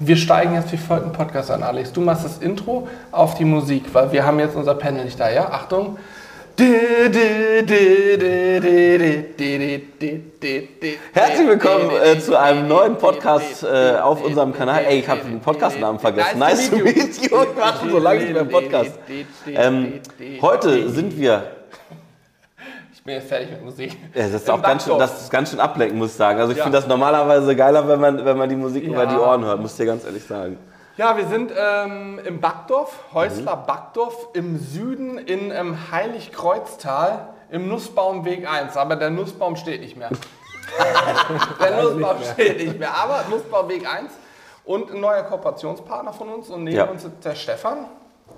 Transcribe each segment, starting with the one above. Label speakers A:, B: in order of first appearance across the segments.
A: Wir steigen jetzt wie folgt einen Podcast an, Alex. Du machst das Intro auf die Musik, weil wir haben jetzt unser Panel nicht da, ja? Achtung.
B: Herzlich willkommen äh, zu einem neuen Podcast äh, auf unserem Kanal. Ey, ich habe den Podcastnamen vergessen. Nice to meet you. Ich mache schon so lange nicht mehr Podcast. Ähm, heute sind wir
A: bin jetzt fertig mit Musik.
B: Ja, das ist
A: Im
B: auch ganz schön, das ist ganz schön ablenken, muss ich sagen. Also ich
A: Ja.
B: finde das normalerweise geiler, wenn man, wenn man die Musik über
A: Ja.
B: die Ohren hört, muss ich dir ganz ehrlich sagen.
A: Ja, wir sind ähm, im Backdorf, Häusler Backdorf, im Süden in ähm, Heiligkreuztal im Nussbaumweg 1. Aber der Nussbaum steht nicht mehr. der Nussbaum steht nicht mehr, aber Nussbaumweg 1. Und ein neuer Kooperationspartner von uns. Und neben
B: Ja.
A: uns ist der Stefan.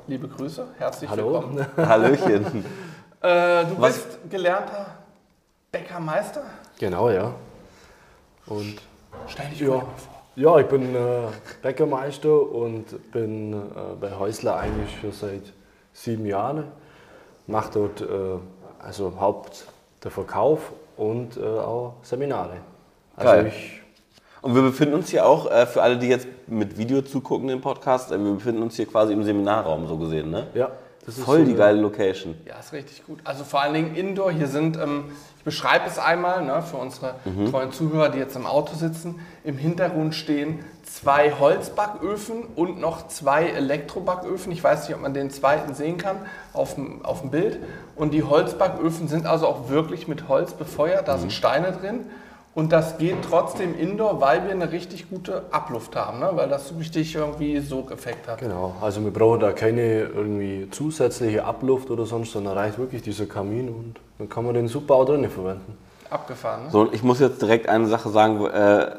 A: Liebe Grüße, herzlich
C: Hallo.
A: willkommen.
B: Hallöchen.
A: Äh, du
B: Was-
A: bist gelernter Bäckermeister.
C: Genau, ja. Und
A: Stell dich
C: ja,
A: mal vor.
C: ja ich bin äh, Bäckermeister und bin äh, bei Häusler eigentlich schon seit sieben Jahren. Mache dort äh, also Haupt der Verkauf und äh, auch Seminare. Also
B: Geil.
C: ich,
B: Und wir befinden uns hier auch, äh, für alle, die jetzt mit Video zugucken im Podcast, äh, wir befinden uns hier quasi im Seminarraum, so gesehen, ne?
C: ja,
B: Voll
C: so
B: die
C: eine-
B: geile Location.
A: Ja, ist richtig gut. Also vor allen Dingen Indoor. Hier sind, ähm, ich beschreibe es einmal ne, für unsere
B: Mhm.
A: treuen Zuhörer, die jetzt im Auto sitzen. Im Hintergrund stehen zwei Holzbacköfen und noch zwei Elektrobacköfen. Ich weiß nicht, ob man den zweiten sehen kann auf dem, auf dem Bild. Und die Holzbacköfen sind also auch wirklich mit Holz befeuert. Da
B: Mhm.
A: sind Steine drin. Und das geht trotzdem Indoor, weil wir eine richtig gute Abluft haben. Ne? Weil das so richtig irgendwie Sogeffekt hat.
C: Genau, also wir brauchen da keine irgendwie zusätzliche Abluft oder sonst, sondern reicht wirklich dieser Kamin und dann kann man den super auch drinnen verwenden.
A: Abgefahren. Ne?
B: So, ich muss jetzt direkt eine Sache sagen, äh,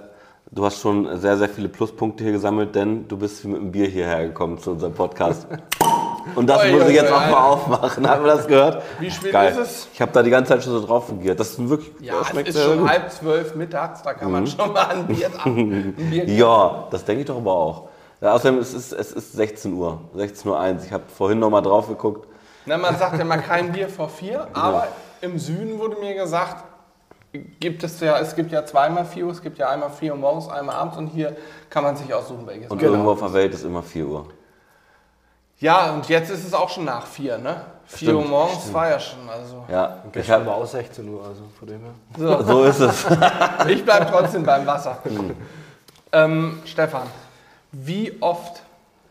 B: du hast schon sehr, sehr viele Pluspunkte hier gesammelt, denn du bist mit einem Bier hierher gekommen zu unserem Podcast. Und das muss ich jetzt auch mal aufmachen. Haben wir das gehört?
A: Wie spät
B: Geil.
A: ist es?
B: Ich habe da die ganze Zeit schon so drauf regiert. Das ist wirklich,
A: Ja,
B: das
A: es
B: schmeckt
A: ist
B: sehr
A: schon
B: gut.
A: halb zwölf mittags, da kann man schon mal ein Bier, ein Bier
B: Ja, das denke ich doch aber auch. Ja, außerdem es ist es ist 16 Uhr, 16.01 Uhr. Ich habe vorhin noch mal drauf geguckt.
A: Na, man sagt ja mal kein Bier vor vier, aber im Süden wurde mir gesagt, gibt es ja, es gibt ja zweimal vier Uhr, es gibt ja einmal vier Uhr morgens, einmal abends und hier kann man sich aussuchen, welches.
B: Und
A: man-
B: irgendwo auf der Welt ist immer 4 Uhr.
A: Ja, und jetzt ist es auch schon nach vier, ne? Vier
B: Stimmt,
A: Uhr morgens war ja schon, also.
B: Ja, ich
C: Gestern
B: hab,
C: war auch 16 Uhr, also von dem her.
A: So,
B: so ist es.
A: ich bleib trotzdem beim Wasser. Ähm, Stefan, wie oft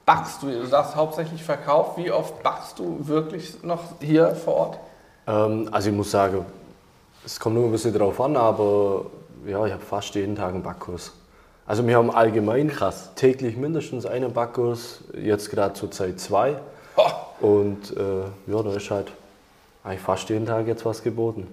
A: backst du? Du sagst hauptsächlich Verkauf. Wie oft backst du wirklich noch hier vor Ort?
C: Ähm, also ich muss sagen, es kommt nur ein bisschen drauf an, aber ja, ich habe fast jeden Tag einen Backkurs. Also wir haben allgemein
B: Krass.
C: täglich mindestens einen Backkurs, jetzt gerade zur Zeit zwei.
A: Oh,
C: Und äh, ja, da ist halt eigentlich fast jeden Tag jetzt was geboten.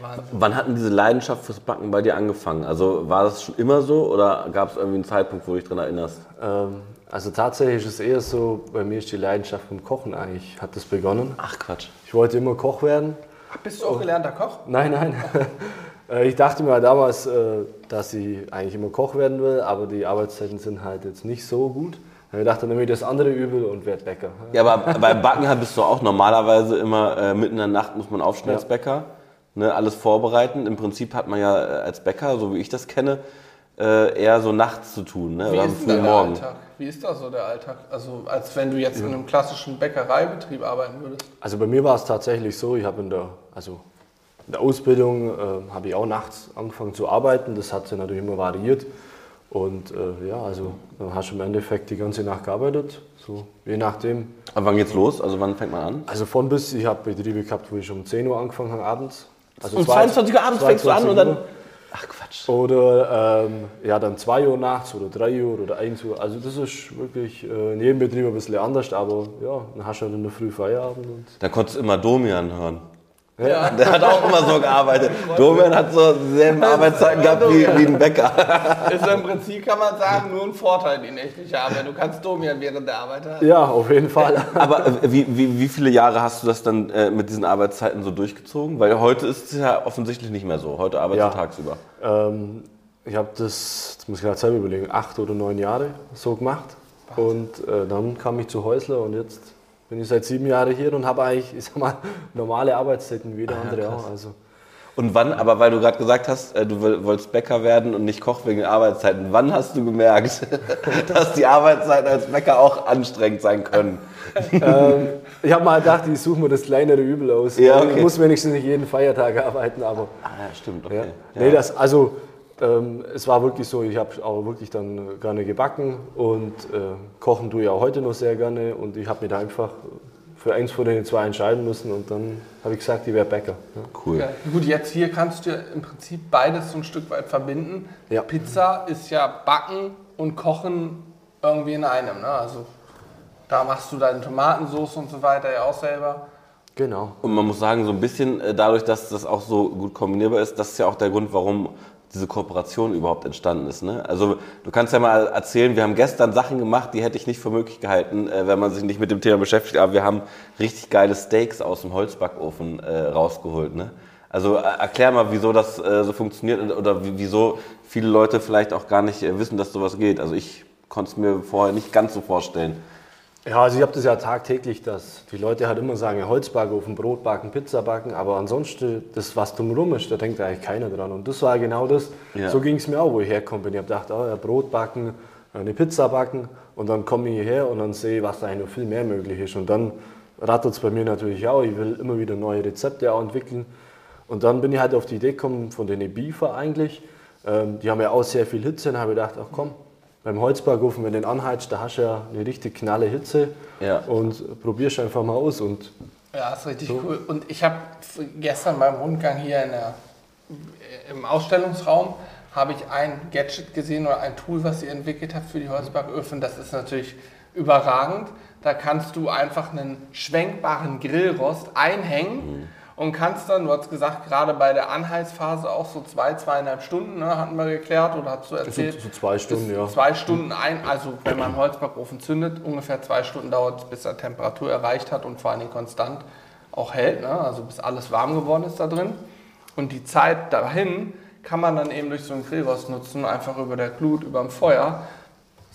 A: Wahnsinn.
B: Wann hat denn diese Leidenschaft fürs Backen bei dir angefangen? Also war das schon immer so oder gab es irgendwie einen Zeitpunkt, wo du dich daran erinnerst?
C: Ähm, also tatsächlich ist es eher so, bei mir ist die Leidenschaft vom Kochen eigentlich, hat das begonnen.
B: Ach Quatsch.
C: Ich wollte immer Koch werden.
A: Bist du auch gelernter Koch?
C: Nein, nein. Äh, Ich dachte mir halt damals, äh, dass ich eigentlich immer Koch werden will, aber die Arbeitszeiten sind halt jetzt nicht so gut. Ich dachte, dann nehme ich das andere übel und werde Bäcker.
B: Ja, aber beim Backen bist du auch normalerweise immer äh, mitten in der Nacht muss man aufstehen
C: Ja.
B: als Bäcker, ne, alles vorbereiten. Im Prinzip hat man ja äh, als Bäcker, so wie ich das kenne, äh, eher so nachts zu tun, ne?
A: Wie
B: oder am
A: ist denn da
B: frühen
A: der
B: Morgen.
A: Alltag? Wie ist da so der Alltag? Also als wenn du jetzt in einem klassischen Bäckereibetrieb arbeiten würdest.
C: Also bei mir war es tatsächlich so, ich habe in der, also in der Ausbildung äh, habe ich auch nachts angefangen zu arbeiten. Das hat sich natürlich immer variiert. Und äh, ja, also dann hast du im Endeffekt die ganze Nacht gearbeitet, so je nachdem.
B: Aber wann geht's los? Also wann fängt man an?
C: Also von bis, ich habe Betriebe gehabt, wo ich um 10 Uhr angefangen habe abends. Also
B: Um
C: 22
B: 22 Uhr abends fängst du an und dann. Ach Quatsch.
C: Oder ähm, ja, dann 2 Uhr nachts oder 3 Uhr oder 1 Uhr. Also das ist wirklich äh, in jedem Betrieb ein bisschen anders, aber ja, dann hast du halt in der Früh Feierabend.
B: Da konntest du immer Domian hören.
A: Ja.
B: Der hat auch immer so gearbeitet. Domian hat so dieselben Arbeitszeiten gehabt wie, wie ein Bäcker.
A: Ist im Prinzip, kann man sagen, nur ein Vorteil, die nächtliche Arbeit. Du kannst Domian während der Arbeit haben.
C: ja, auf jeden Fall.
B: Aber wie, wie, wie viele Jahre hast du das dann äh, mit diesen Arbeitszeiten so durchgezogen? Weil heute ist es ja offensichtlich nicht mehr so. Heute arbeitest
C: Ja.
B: du tagsüber.
C: Ähm, ich habe das, jetzt muss ich gerade selber überlegen, acht oder neun Jahre so gemacht. Und äh, dann kam ich zu Häusler und jetzt bin ich seit sieben Jahren hier und habe eigentlich, ich sag mal, normale Arbeitszeiten wie jeder andere auch. Also,
B: Und wann, aber weil du gerade gesagt hast, äh, du wolltest Bäcker werden und nicht Koch wegen Arbeitszeiten, wann hast du gemerkt, dass die Arbeitszeiten als Bäcker auch anstrengend sein können?
C: ähm, ich habe mal gedacht, ich suche mir das kleinere Übel aus. Ja, okay. Ich muss wenigstens nicht jeden Feiertag arbeiten, aber.
B: Ah, ja, stimmt, okay. Ja.
C: Nee, das, also, ähm, es war wirklich so, ich habe auch wirklich dann gerne gebacken und äh, kochen tue ich auch heute noch sehr gerne und ich habe mich da einfach für eins von den zwei entscheiden müssen und dann habe ich gesagt, ich wäre Bäcker.
A: Ja. Cool. Ja, gut, jetzt hier kannst du im Prinzip beides so ein Stück weit verbinden. Ja. Pizza ist ja Backen und Kochen irgendwie in einem. Ne? Also da machst du deine Tomatensauce und so weiter ja auch selber.
B: Genau. Und man muss sagen, so ein bisschen äh, dadurch, dass das auch so gut kombinierbar ist, das ist ja auch der Grund, warum diese Kooperation überhaupt entstanden ist. Ne? Also du kannst ja mal erzählen, wir haben gestern Sachen gemacht, die hätte ich nicht für möglich gehalten, äh, wenn man sich nicht mit dem Thema beschäftigt. Aber wir haben richtig geile Steaks aus dem Holzbackofen äh, rausgeholt. Ne? Also äh, erklär mal, wieso das äh, so funktioniert oder wieso viele Leute vielleicht auch gar nicht äh, wissen, dass sowas geht. Also ich konnte es mir vorher nicht ganz so vorstellen.
C: Ja, also ich habe das ja tagtäglich, dass die Leute halt immer sagen, Holzbackofen, Brot backen, Pizza backen, aber ansonsten, das was drumherum ist, da denkt eigentlich keiner dran. Und das war genau das, ja. so ging es mir auch, wo ich herkomme. Ich habe gedacht, oh, ja, Brot backen, eine Pizza backen und dann komme ich hierher und dann sehe ich, was da eigentlich noch viel mehr möglich ist. Und dann rattert es bei mir natürlich auch, ich will immer wieder neue Rezepte auch entwickeln. Und dann bin ich halt auf die Idee gekommen von den Beefer eigentlich. Ähm, die haben ja auch sehr viel Hitze und habe gedacht, ach komm, beim Holzbackofen, wenn du den anheizt, da hast du ja eine richtig knalle Hitze ja. und probierst einfach mal aus. Und
A: ja, ist richtig so. cool. Und ich habe gestern beim Rundgang hier der, im Ausstellungsraum habe ich ein Gadget gesehen oder ein Tool, was ihr entwickelt habt für die Holzbacköfen. Das ist natürlich überragend. Da kannst du einfach einen schwenkbaren Grillrost einhängen. Mhm und kannst dann, du hast gesagt, gerade bei der Anheizphase auch so zwei, zweieinhalb Stunden, ne, hatten wir geklärt oder hast du erzählt?
C: So, so zwei Stunden, ja.
A: Zwei Stunden ein, also wenn man einen Holzbackofen zündet, ungefähr zwei Stunden dauert es, bis er Temperatur erreicht hat und vor allen Dingen konstant auch hält, ne, also bis alles warm geworden ist da drin. Und die Zeit dahin kann man dann eben durch so einen Grillrost nutzen, einfach über der Glut, über dem Feuer,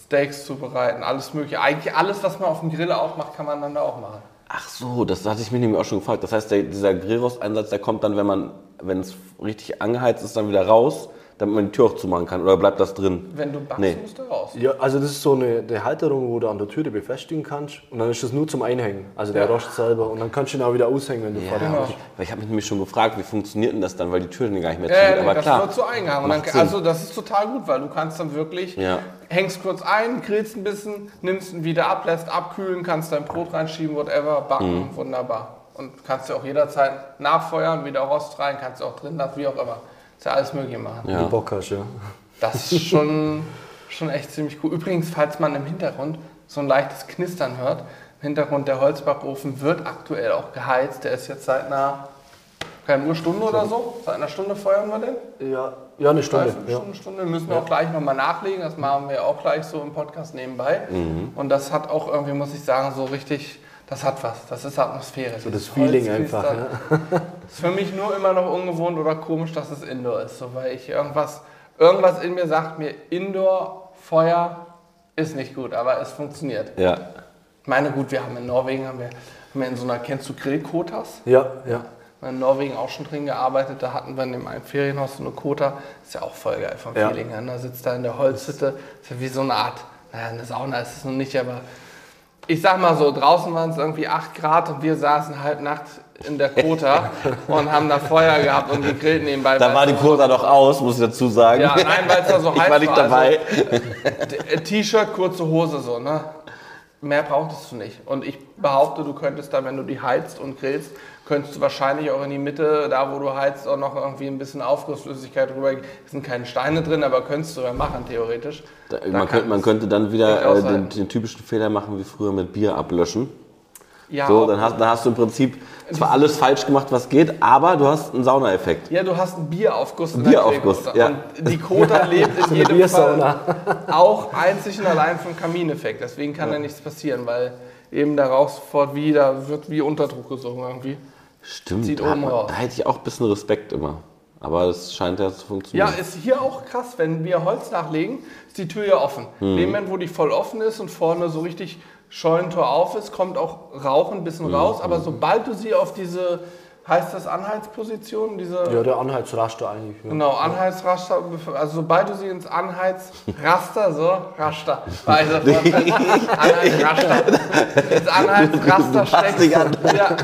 A: Steaks zubereiten, alles mögliche. Eigentlich alles, was man auf dem Grill auch macht, kann man dann da auch machen.
B: Ach so, das hatte ich mir nämlich auch schon gefragt. Das heißt, der, dieser Grillrost-Einsatz, der kommt dann, wenn man, wenn es richtig angeheizt ist, dann wieder raus damit man die Tür auch zumachen kann? Oder bleibt das drin?
A: Wenn du backst, nee. musst du raus.
C: Ja, also das ist so eine, eine Halterung, wo du an der Tür befestigen kannst und dann ist das nur zum Einhängen. Also der ja. Rost selber und dann kannst du ihn auch wieder aushängen, wenn du ja, fertig bist.
B: Weil ich habe mich nämlich schon gefragt, wie funktioniert denn das dann, weil die Türen gar nicht mehr
A: zu ja, Aber das klar. Wird zu eingehangen. Dann, also das ist total gut, weil du kannst dann wirklich, ja. hängst kurz ein, grillst ein bisschen, nimmst ihn wieder ab, lässt abkühlen, kannst dein Brot reinschieben, whatever, backen, mhm. wunderbar. Und kannst du auch jederzeit nachfeuern, wieder Rost rein, kannst du auch drin lassen, wie auch immer. Ist ja alles möglich machen.
C: Ja. Bock hast, ja.
A: Das ist schon, schon echt ziemlich cool. Übrigens, falls man im Hintergrund so ein leichtes Knistern hört, im Hintergrund der Holzbackofen wird aktuell auch geheizt. Der ist jetzt seit einer keine Uhr Stunde oder so? Seit einer Stunde feuern wir den?
C: Ja, ja eine Stunde.
A: Eine Stunde, Stunde. Müssen wir ja. auch gleich nochmal nachlegen. Das machen wir auch gleich so im Podcast nebenbei. Mhm. Und das hat auch irgendwie, muss ich sagen, so richtig das hat was. Das ist Atmosphäre.
C: So das Feeling einfach. Ne?
A: ist für mich nur immer noch ungewohnt oder komisch, dass es Indoor ist. So, weil ich irgendwas, irgendwas in mir sagt mir, Indoor, Feuer ist nicht gut, aber es funktioniert.
B: Ja.
A: Ich meine, gut, wir haben in Norwegen, haben wir, haben wir in so einer, kennst du Grillkotas?
C: Ja, ja.
A: In Norwegen auch schon drin gearbeitet, da hatten wir in einem Ferienhaus so eine Kota, ist ja auch voll geil vom ja. Feeling her. Da sitzt da in der Holzhütte, ist ja wie so eine Art, naja, eine Sauna ist es noch nicht, aber ich sag mal so, draußen waren es irgendwie 8 Grad und wir saßen halb nackt in der Kota und haben da Feuer gehabt und gegrillt nebenbei.
B: Da war die Kota doch aus, muss ich dazu sagen.
A: Ja, nein, weil es da so heiß war.
B: Ich war nicht dabei.
A: Also, T-Shirt, kurze Hose so, ne? Mehr brauchtest du nicht. Und ich behaupte, du könntest da, wenn du die heizt und grillst, könntest du wahrscheinlich auch in die Mitte, da wo du heizt, auch noch irgendwie ein bisschen Aufgussflüssigkeit drüber. Es sind keine Steine drin, aber könntest du ja machen, theoretisch.
B: Da, da man, könnte, man, könnte, dann wieder äh, den, den, typischen Fehler machen wie früher mit Bier ablöschen. Ja, so, dann hast, dann hast du im Prinzip zwar alles falsch gemacht, was geht, aber du hast einen Saunaeffekt.
A: Ja, du hast einen Bieraufguss.
B: Ein Bieraufguss, ja.
A: Und die Kota lebt in jedem Fall auch einzig und allein vom Kamineffekt. Deswegen kann ja. da nichts passieren, weil eben daraus sofort wieder wird wie Unterdruck gesungen irgendwie.
B: Stimmt, Sieht da, oben raus. da hätte ich auch ein bisschen Respekt immer. Aber es scheint ja zu funktionieren.
A: Ja, ist hier auch krass, wenn wir Holz nachlegen, ist die Tür ja offen. Hm. In dem Moment, wo die voll offen ist und vorne so richtig Scheunentor auf ist, kommt auch Rauch ein bisschen hm. raus. Aber sobald du sie auf diese heißt das Anheizposition? Diese
C: Ja, der Anheizraster eigentlich. Ja.
A: Genau, Anheizraster, also sobald du sie ins Anheizraster, so, Raster, also Anheizraster, ins Anheizraster
B: nicht an.
A: steckst, ja,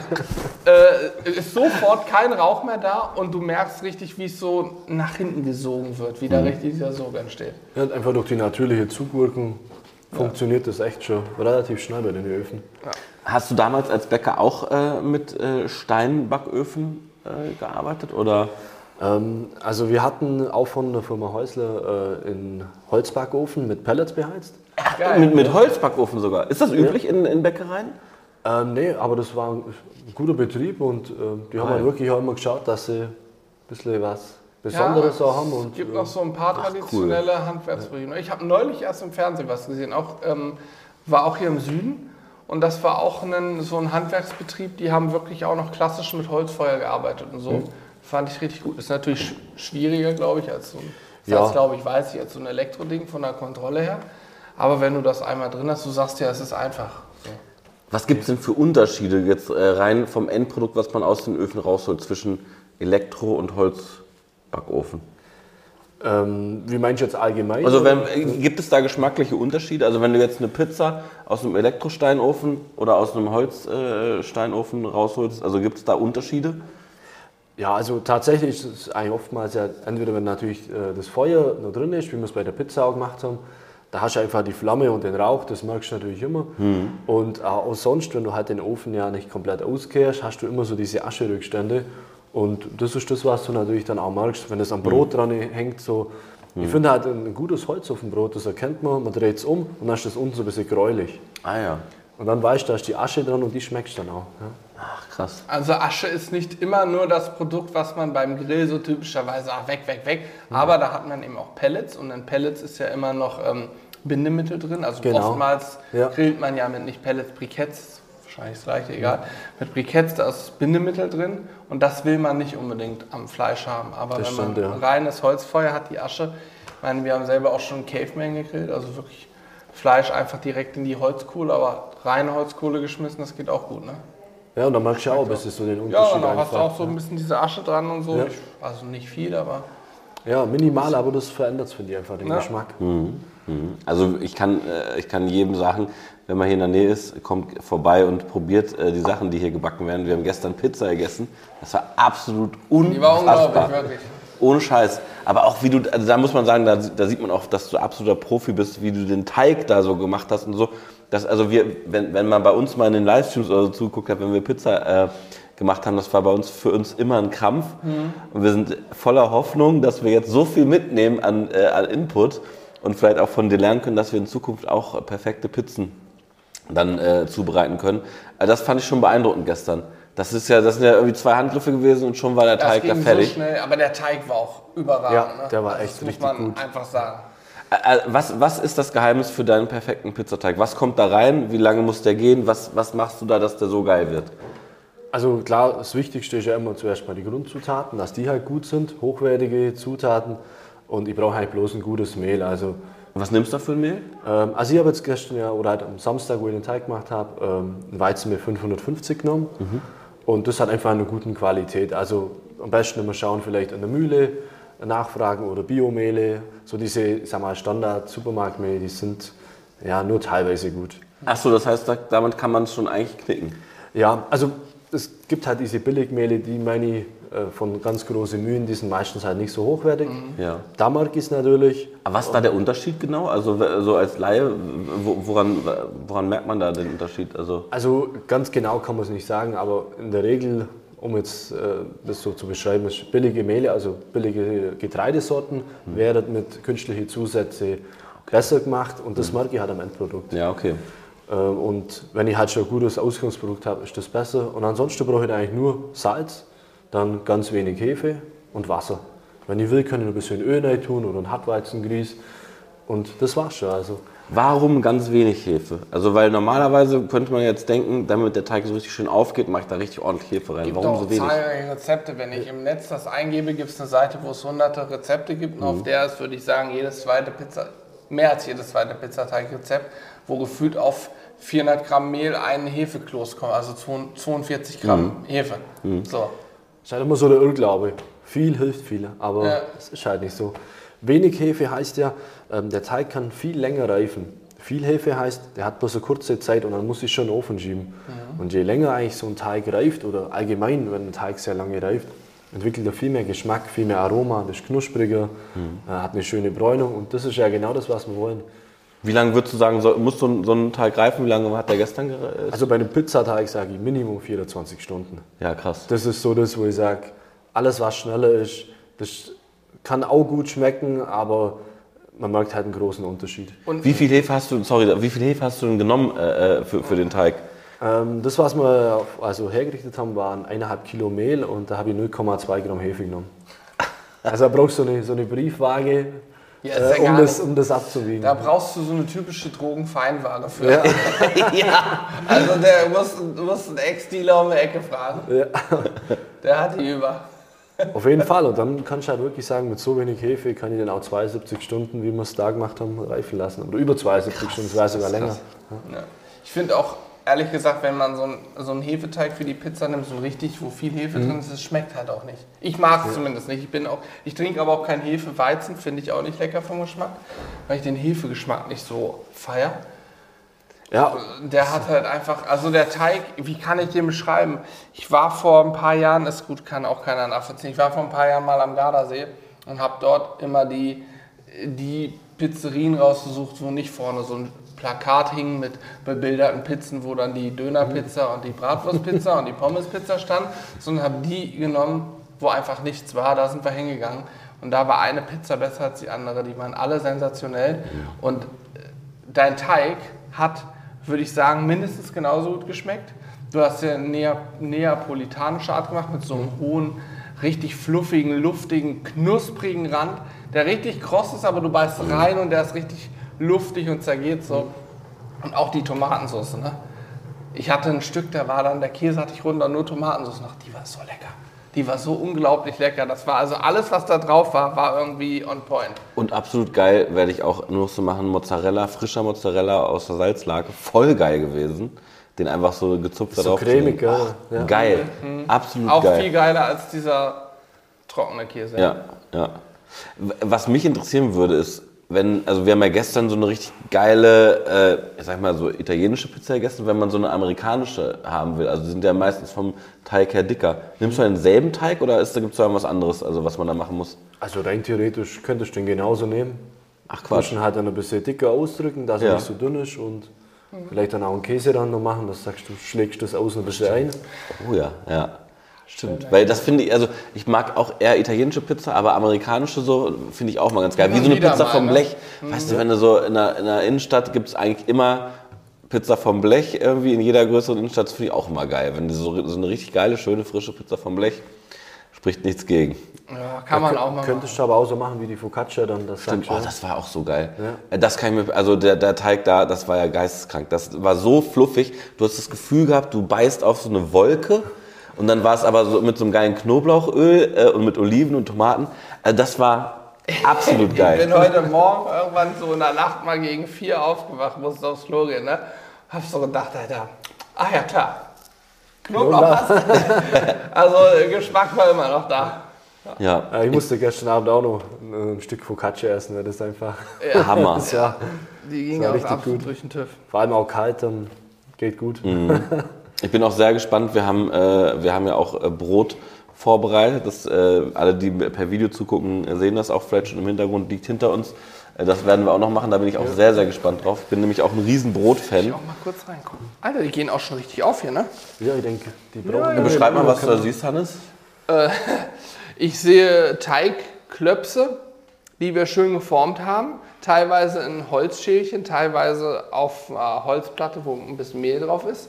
A: äh, ist sofort kein Rauch mehr da und du merkst richtig, wie es so nach hinten gesogen wird, wie da richtig dieser Sog entsteht.
C: Ja, einfach durch die natürliche Zugwirkung funktioniert das echt schon relativ schnell bei den Öfen.
B: Hast du damals als Bäcker auch äh, mit äh, Steinbacköfen äh, gearbeitet oder?
C: Ähm, also wir hatten auch von der Firma Häusler äh, einen Holzbackofen mit Pellets beheizt.
A: Geil.
B: Mit, mit Holzbackofen sogar. Ist das üblich in, in Bäckereien?
C: Ähm, nee, aber das war ein guter Betrieb und ähm, die haben
B: Ah,
C: halt
B: ja.
C: wirklich auch immer geschaut, dass sie ein bisschen was Besonderes auch haben. Und,
A: es gibt
C: äh,
A: noch so ein paar traditionelle Handwerksbetriebe. Ich habe neulich erst im Fernsehen was gesehen, auch, ähm, war auch hier im Süden. Und das war auch ein, so ein Handwerksbetrieb, die haben wirklich auch noch klassisch mit Holzfeuer gearbeitet und so.
C: Mhm.
A: Fand ich richtig gut. Ist natürlich sch schwieriger, glaube ich, als so ein,
C: Ja.
A: als, glaube ich, weiß ich, als so ein Elektroding von der Kontrolle her. Aber wenn du das einmal drin hast, du sagst ja, es ist einfach. So.
B: Was gibt es denn für Unterschiede jetzt äh, rein vom Endprodukt, was man aus den Öfen rausholt, zwischen Elektro- und Holzbackofen?
C: ähm, wie meinst du jetzt allgemein?
B: Also wenn, äh, gibt es da geschmackliche Unterschiede? Also wenn du jetzt eine Pizza aus einem Elektrosteinofen oder aus einem Holzsteinofen rausholst, also gibt es da Unterschiede?
C: Ja, also tatsächlich ist es eigentlich oftmals ja, entweder wenn natürlich äh, das Feuer noch drin ist, wie wir es bei der Pizza auch gemacht haben, da hast du einfach die Flamme und den Rauch, das merkst du natürlich immer. Und auch auch sonst, wenn du halt den Ofen ja nicht komplett auskehrst, hast du immer so diese Ascherückstände. Und das ist das, was du natürlich dann auch merkst, wenn es am Brot dran hängt. So. Ich finde halt ein gutes Holzofenbrot, das erkennt man, man dreht es um und dann ist das unten so ein bisschen gräulich.
B: Ah ja.
C: Und dann weißt du, da ist die Asche dran und die schmeckst dann auch. Ja.
B: Ach krass.
A: Also Asche ist nicht immer nur das Produkt, was man beim Grill so typischerweise, ach, weg, weg, weg. Aber da hat man eben auch Pellets und in Pellets ist ja immer noch ähm, Bindemittel drin. Also
C: Genau.
A: oftmals
C: Ja.
A: grillt man ja mit nicht Pellets, Briketts, wahrscheinlich das gleiche, egal. Mit Briketts, da ist Bindemittel drin und das will man nicht unbedingt am Fleisch haben. Aber
C: Das
A: wenn
C: stimmt,
A: man
C: ja.
A: reines Holzfeuer hat, die Asche, ich meine, wir haben selber auch schon Caveman gegrillt, also wirklich Fleisch einfach direkt in die Holzkohle, aber reine Holzkohle geschmissen, das geht auch gut, ne?
C: Ja, und dann merkst du auch ein bisschen so den Unterschied.
A: Ja, genau, hast du auch so ein bisschen diese Asche dran und so.
C: Ja.
A: Ich, also nicht viel, aber.
C: Ja, minimal, aber das verändert es, finde ich, einfach den
A: Ja.
C: Geschmack.
B: Also ich kann, äh, ich kann jedem sagen, wenn man hier in der Nähe ist, kommt vorbei und probiert äh, die Sachen, die hier gebacken werden. Wir haben gestern Pizza gegessen. Das war absolut
A: Die war unglaublich,
B: unfassbar.
A: wirklich.
B: Ohne Scheiß. Aber auch wie du, also da muss man sagen, da, da sieht man auch, dass du absoluter Profi bist, wie du den Teig da so gemacht hast und so. Das, also wir, wenn, wenn man bei uns mal in den Livestreams oder so zuguckt hat, wenn wir Pizza äh, gemacht haben, das war bei uns für uns immer ein Krampf. Und wir sind voller Hoffnung, dass wir jetzt so viel mitnehmen an, äh, an Input und vielleicht auch von dir lernen können, dass wir in Zukunft auch äh, perfekte Pizzen dann äh, zubereiten können. Also das fand ich schon beeindruckend gestern. Das ist ja, das sind ja irgendwie zwei Handgriffe gewesen und schon war der
A: Das
B: Teig da
A: ging
B: fertig.
A: so schnell, aber der Teig war auch überragend.
C: Ja,
A: ne?
C: der war
A: Also
C: echt
A: das
C: richtig
A: muss man
C: gut.
A: einfach sagen.
B: Äh, äh, Was, was ist das Geheimnis für deinen perfekten Pizzateig? Was kommt da rein? Wie lange muss der gehen? Was, was machst du da, dass der so geil wird?
C: Also klar, das Wichtigste ist ja immer zuerst mal die Grundzutaten, dass die halt gut sind, hochwertige Zutaten. Und ich brauche halt bloß ein gutes Mehl. Also,
B: Was nimmst du da für ein Mehl?
C: ähm, also ich habe jetzt gestern ja, oder halt am Samstag, wo ich den Teig gemacht habe, ähm, ein Weizenmehl 550 genommen. Und das hat einfach eine gute Qualität. Also am besten immer schauen, vielleicht an der Mühle nachfragen oder Biomehle. So diese, sag mal, Standard-Supermarktmehl, die sind ja nur teilweise gut.
B: Achso, das heißt, da- damit kann man es schon eigentlich knicken.
C: Ja, also es gibt halt diese Billigmehle, die meine ich von ganz großen Mühen, die sind meistens halt nicht so hochwertig.
B: Ja.
C: Da mag ich es natürlich.
B: Aber was ist da der Unterschied genau? Also so als Laie, wo- woran, woran merkt man da den Unterschied? Also
C: Also ganz genau kann man es nicht sagen, aber in der Regel, um jetzt äh, das so zu beschreiben, ist billige Mehle, also billige Getreidesorten, werden mit künstlichen Zusätzen besser gemacht und das merke ich halt am Endprodukt.
B: ja, okay.
C: Äh, Und wenn ich halt schon ein gutes Ausgangsprodukt habe, ist das besser. Und ansonsten brauche ich eigentlich nur Salz, dann ganz wenig Hefe und Wasser. Wenn ich will, kann ich noch ein bisschen Öl rein tun oder ein Hartweizengrieß. Und das war's schon. Also,
B: Warum ganz wenig Hefe? Also weil normalerweise könnte man jetzt denken, damit der Teig so richtig schön aufgeht, mache ich da richtig ordentlich Hefe rein.
A: gibt
B: Warum
A: auch
B: so wenig?
A: zahlreiche Rezepte. Wenn ich im Netz das eingebe, gibt es eine Seite, wo es hunderte Rezepte gibt. Und
B: Mhm.
A: auf der ist, würde ich sagen, jedes zweite Pizza, mehr als jedes zweite Pizzateigrezept, wo gefühlt auf 400 Gramm Mehl ein Hefekloß kommt, also 42 Gramm
B: Mhm.
A: Hefe. So.
C: Ist halt immer so der Irrglaube. Viel hilft viel, aber ja. es ist halt nicht so. Wenig Hefe heißt ja, ähm, der Teig kann viel länger reifen. Viel Hefe heißt, der hat bloß eine kurze Zeit und dann muss ich schon in den Ofen schieben. Ja. Und je länger eigentlich so ein Teig reift oder allgemein, wenn ein Teig sehr lange reift, entwickelt er viel mehr Geschmack, viel mehr Aroma, das ist knuspriger, mhm. hat eine schöne Bräunung und das ist ja genau das, was wir wollen.
B: Wie lange würdest du sagen, so, muss so ein, so ein Teig reifen? Wie lange hat der gestern gereift?
C: Also bei einem Pizzateig sage ich Minimum 24 Stunden.
B: Ja, krass.
C: Das ist so das, wo ich sage, alles was schneller ist, das kann auch gut schmecken, aber man merkt halt einen großen Unterschied.
B: Und wie viel Hefe hast du, sorry, wie viel Hefe hast du denn genommen äh, äh, für, für den Teig?
C: Ähm, das, was wir also hergerichtet haben, waren eineinhalb Kilo Mehl und da habe ich 0,2 Gramm Hefe genommen. Also da brauchst du so eine, so eine Briefwaage, ja, äh, um, das, um das abzuwiegen.
A: Da brauchst du so eine typische Drogenfeinware für. Ja. ja. Also der muss, du musst einen Ex-Dealer um die Ecke fragen. Ja. Der hat die über.
C: Auf jeden Fall. Und dann kannst du halt wirklich sagen, mit so wenig Hefe kann ich den auch 72 Stunden, wie wir es da gemacht haben, reifen lassen. Oder über 72 krass, Stunden, vielleicht sogar länger.
A: Ja. Ich finde auch, ehrlich gesagt, wenn man so, ein, so einen Hefeteig für die Pizza nimmt, so richtig, wo viel Hefe mhm. drin ist, das schmeckt halt auch nicht. Ich mag es ja. zumindest nicht. Ich, bin auch, ich trinke aber auch keinen Hefeweizen, finde ich auch nicht lecker vom Geschmack, weil ich den Hefegeschmack nicht so feier. Ja. Der hat halt einfach, also der Teig, wie kann ich den beschreiben? Ich war vor ein paar Jahren, ist gut, kann auch keiner nachvollziehen, ich war vor ein paar Jahren mal am Gardasee und habe dort immer die, die Pizzerien rausgesucht, wo nicht vorne so ein Plakat hing mit bebilderten Pizzen, wo dann die Dönerpizza und die Bratwurstpizza und die Pommespizza stand, sondern habe die genommen, wo einfach nichts war. Da sind wir hingegangen und da war eine Pizza besser als die andere. Die waren alle sensationell und äh, dein Teig hat, würde ich sagen, mindestens genauso gut geschmeckt. Du hast ja neapolitanische Art gemacht mit so einem hohen, richtig fluffigen, luftigen, knusprigen Rand, der richtig kross ist, aber du beißt rein und der ist richtig luftig und zergeht so. Und auch die Tomatensauce. Ne? Ich hatte ein Stück, der war dann, der Käse hatte ich runter, nur Tomatensauce noch. Die war so lecker. Die war so unglaublich lecker. Das war also alles, was da drauf war, war irgendwie on point.
B: Und absolut geil werde ich auch nur so machen: Mozzarella, frischer Mozzarella aus der Salzlake. Voll geil gewesen. Den einfach so gezupft
C: so cremig, ja.
B: Geil. Mhm. Absolut
A: auch
B: geil.
A: Auch viel geiler als dieser trockene Käse.
B: Ja, ja. Was mich interessieren würde, ist, wenn, also wir haben ja gestern so eine richtig geile, äh, ich sag mal so italienische Pizza gegessen, wenn man so eine amerikanische haben will. Also die sind ja meistens vom Teig her dicker. Nimmst du denselben Teig oder ist, da gibt es da was anderes, also was man da machen muss?
C: Also rein theoretisch könntest du den genauso nehmen.
B: Ach Quatsch.
C: Du halt dann ein bisschen dicker ausdrücken, dass ja. er nicht so dünn ist und vielleicht dann auch einen Käse dann noch machen, das sagst du, schlägst das außen ein bisschen ein.
B: Oh ja, ja. Stimmt, weil das finde ich, also ich mag auch eher italienische Pizza, aber amerikanische so finde ich auch mal ganz geil. Wie so eine Pizza vom ne? Blech. Weißt du, wenn du so in der, in der Innenstadt gibt es eigentlich immer Pizza vom Blech irgendwie in jeder größeren Innenstadt, das finde ich auch immer geil. Wenn du so, so eine richtig geile, schöne, frische Pizza vom Blech, spricht nichts gegen.
A: Ja, kann man auch
C: mal Könntest du aber auch so machen wie die Focaccia dann. Das
B: Stimmt, oh, das war auch so geil. Ja. Äh, das kann ich mir, also der, der Teig da, das war ja geisteskrank. Das war so fluffig. Du hast das Gefühl gehabt, du beißt auf so eine Wolke und dann war es aber so mit so einem geilen Knoblauchöl äh, und mit Oliven und Tomaten. Also das war absolut geil.
A: Ich bin heute Morgen irgendwann so in der Nacht mal gegen vier aufgewacht, musste aufs Klo gehen. Ne? Hab so gedacht, Alter, ach ja klar, Knoblauch hast Also Geschmack war immer noch da.
C: Ja. ja. Ich musste gestern Abend auch noch ein Stück Focaccia essen, das ist einfach
B: ja. Hammer.
C: Das, ja,
A: Die ging auch richtig gut durch den TÜV.
C: Vor allem auch kalt, dann geht gut.
B: Mhm. Ich bin auch sehr gespannt. Wir haben, äh, wir haben ja auch äh, Brot vorbereitet. Das, äh, alle, die per Video zugucken, sehen das auch vielleicht schon im Hintergrund, liegt hinter uns. Äh, das werden wir auch noch machen. Da bin ich auch ja. sehr, sehr gespannt drauf. Ich bin nämlich auch ein riesen Brot-Fan. Ich
A: auch mal kurz reingucken. Alter, die gehen auch schon richtig auf hier, ne?
C: Ja, ich denke,
B: die brauchen. Ja, ja, Beschreib mal, was du da siehst, Hannes.
A: Äh, ich sehe Teigklöpse, die wir schön geformt haben. Teilweise in Holzschälchen, teilweise auf äh, Holzplatte, wo ein bisschen Mehl drauf ist.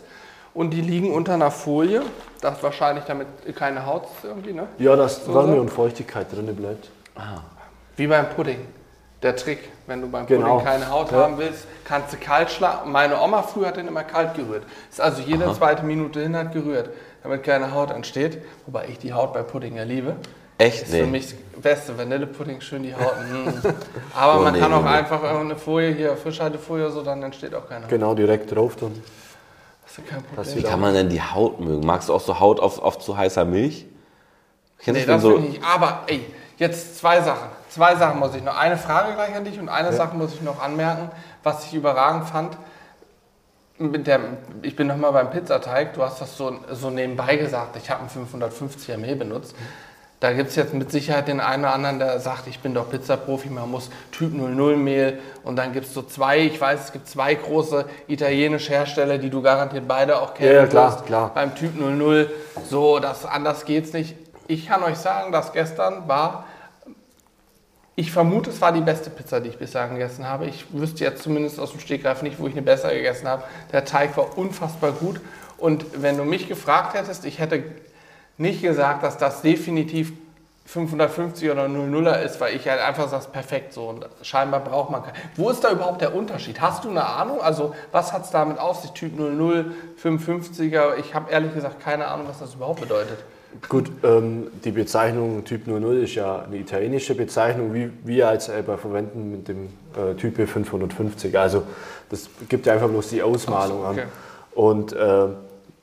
A: Und die liegen unter einer Folie, das wahrscheinlich damit keine Haut ist irgendwie, ne?
C: Ja, dass so Wärme und Feuchtigkeit drin bleibt.
A: Ah. Wie beim Pudding. Der Trick, wenn du beim genau. Pudding keine Haut ja. haben willst, kannst du kalt schlagen. Meine Oma früher hat den immer kalt gerührt. Ist also jede Aha. zweite Minute hin hat gerührt, damit keine Haut entsteht. Wobei ich die Haut bei Pudding ja liebe.
B: Echt?
A: Ist nee. für mich das beste Vanillepudding, schön die Haut. Mm. Aber oh, man nee, kann auch nee. einfach eine Folie hier, Frischhaltefolie, so dann entsteht auch keine Haut.
C: Genau, direkt drauf dann.
B: Wie kann man denn die Haut mögen? Magst du auch so Haut auf, auf zu heißer Milch? Kennst
A: Nee, das
B: so?
A: nicht. Aber ey, jetzt zwei Sachen. Zwei Sachen muss ich noch. Eine Frage gleich an dich und eine Sache muss ich noch anmerken, was ich überragend fand. Mit der, ich bin nochmal beim Pizzateig. Du hast das so, so nebenbei gesagt. Ich habe einen 550er Mehl benutzt. Da gibt es jetzt mit Sicherheit den einen oder anderen, der sagt, ich bin doch Pizzaprofi, man muss Typ 00 Mehl und dann gibt es so zwei, ich weiß, es gibt zwei große italienische Hersteller, die du garantiert beide auch kennen
C: Ja, ja, klar,
A: wirst.
C: klar.
A: Beim Typ 00, so, das, anders geht's nicht. Ich kann euch sagen, dass gestern war, ich vermute, es war die beste Pizza, die ich bisher gegessen habe. Ich wüsste jetzt zumindest aus dem Stegreif nicht, wo ich eine bessere gegessen habe. Der Teig war unfassbar gut. Und wenn du mich gefragt hättest, ich hätte nicht gesagt, dass das definitiv 550 oder 00er ist, weil ich halt einfach sage, perfekt so. Und scheinbar braucht man kein. Wo ist da überhaupt der Unterschied? Hast du eine Ahnung? Also, was hat es damit auf sich? Typ 00, 55er? Ich habe ehrlich gesagt keine Ahnung, was das überhaupt bedeutet.
C: Gut, ähm, die Bezeichnung Typ 00 ist ja eine italienische Bezeichnung, wie wir als selber verwenden mit dem äh, Typ 550. Also das gibt ja einfach bloß die Ausmalung
A: Ach okay.
C: an. Und äh,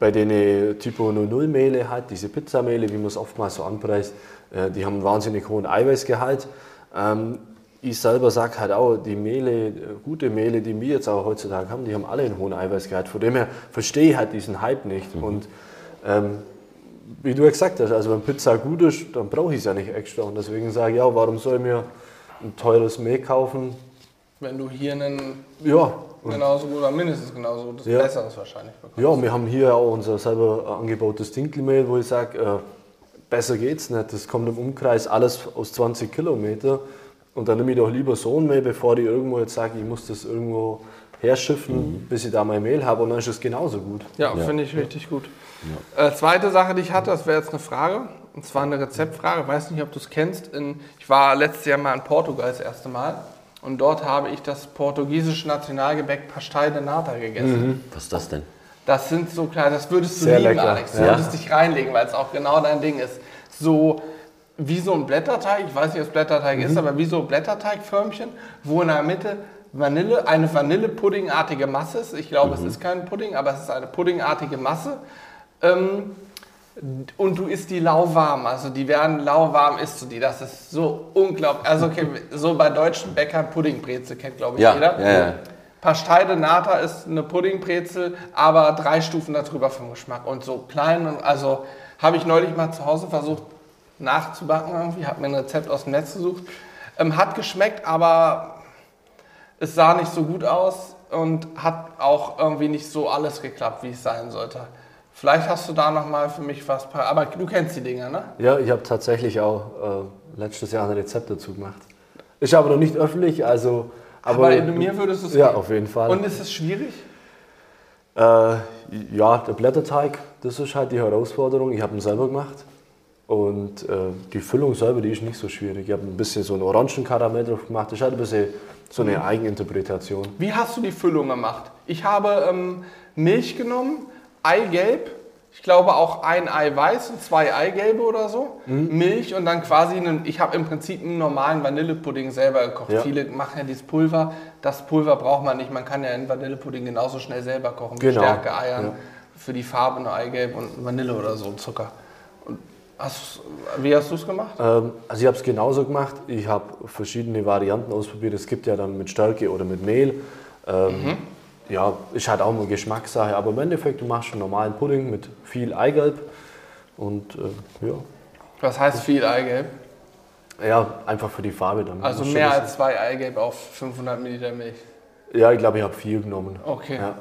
C: bei den Typo 00 Mehle halt, diese Pizzamehle, wie man es oftmals so anpreist, äh, die haben einen wahnsinnig hohen Eiweißgehalt. Ähm, ich selber sage halt auch, die Mehle, äh, gute Mehle, die wir jetzt auch heutzutage haben, die haben alle einen hohen Eiweißgehalt. Von dem her verstehe ich halt diesen Hype nicht. Und ähm, wie du ja gesagt hast, also wenn Pizza gut ist, dann brauche ich es ja nicht extra. Und deswegen sage ich, ja, warum soll ich mir ein teures Mehl kaufen?
A: Wenn du hier einen
C: Ja,
A: genauso gut oder mindestens genauso gut, das
C: Ja.
A: Besseres wahrscheinlich bekommst.
C: ja, wir haben hier auch unser selber angebautes Dinkelmehl, wo ich sage, äh, besser geht's nicht. Das kommt im Umkreis alles aus 20 Kilometer. Und dann nehme ich doch lieber so ein Mehl, bevor ich irgendwo jetzt sage, ich muss das irgendwo herschiffen, bis ich da mein Mehl habe. Und dann ist es genauso gut.
A: Ja, finde ich richtig gut. Äh, zweite Sache, die ich hatte, das wäre jetzt eine Frage. Und zwar eine Rezeptfrage. Ich weiß nicht, ob du es kennst. In, ich war letztes Jahr mal in Portugal das erste Mal. Und dort habe ich das portugiesische Nationalgebäck Pastel de Nata gegessen.
B: Was ist das denn?
A: Das sind so kleine, das würdest du
C: Sehr
A: lieben,
C: lecker.
A: Alex. Du
C: Ja.
A: würdest dich reinlegen, weil es auch genau dein Ding ist. So wie so ein Blätterteig, ich weiß nicht, was Blätterteig ist, aber wie so Blätterteigförmchen, wo in der Mitte Vanille, eine Vanillepuddingartige Masse ist. Ich glaube, es ist kein Pudding, aber es ist eine puddingartige Masse. Ähm, und du isst die lauwarm, also die werden lauwarm, isst du die. Das ist so unglaublich. Also okay, so bei deutschen Bäckern Puddingbrezel kennt, glaube ich,
B: Ja,
A: jeder.
B: ja, ja.
A: Pastei de Nata ist eine Puddingbrezel, aber drei Stufen darüber vom Geschmack. Und so klein, und also habe ich neulich mal zu Hause versucht nachzubacken irgendwie, habe mir ein Rezept aus dem Netz gesucht. Ähm, hat geschmeckt, aber es sah nicht so gut aus und hat auch irgendwie nicht so alles geklappt, wie es sein sollte. Vielleicht hast du da nochmal für mich was, aber du kennst die Dinger, ne?
C: Ja, ich habe tatsächlich auch äh, letztes Jahr ein Rezept dazu gemacht. Ist aber noch nicht öffentlich, also.
A: Aber, mir würdest du es
C: Ja,
A: geben.
C: auf jeden Fall.
A: Und ist es schwierig?
C: Äh, ja, der Blätterteig, das ist halt die Herausforderung. Ich habe ihn selber gemacht. Und äh, die Füllung selber, die ist nicht so schwierig. Ich habe ein bisschen so einen Orangenkaramell drauf gemacht. Das ist halt ein bisschen so eine Eigeninterpretation.
A: Wie hast du die Füllung gemacht? Ich habe ähm, Milch genommen, Eigelb, ich glaube auch ein Ei weiß und zwei Eigelbe oder so,
C: Mhm.
A: Milch und dann quasi, einen, ich habe im Prinzip einen normalen Vanillepudding selber gekocht.
C: Ja.
A: Viele machen ja dieses Pulver, das Pulver braucht man nicht, man kann ja einen Vanillepudding genauso schnell selber kochen, mit
C: Genau.
A: Stärke, Eiern,
C: Ja.
A: für die Farbe ein Eigelb und Vanille oder so, Zucker. Und hast, wie hast du es gemacht?
C: Ähm, also ich habe es genauso gemacht. Ich habe verschiedene Varianten ausprobiert. Es gibt ja dann mit Stärke oder mit Mehl. Ähm, Ja, ist halt auch mal Geschmackssache. Aber im Endeffekt, du machst einen normalen Pudding mit viel Eigelb. Und äh, ja.
A: Was heißt viel Eigelb?
C: ja, einfach für die Farbe dann.
A: Also mehr als zwei Eigelb auf 500 Milliliter Milch.
C: Ja, ich glaube, ich habe vier genommen.
A: Okay.
C: Ja.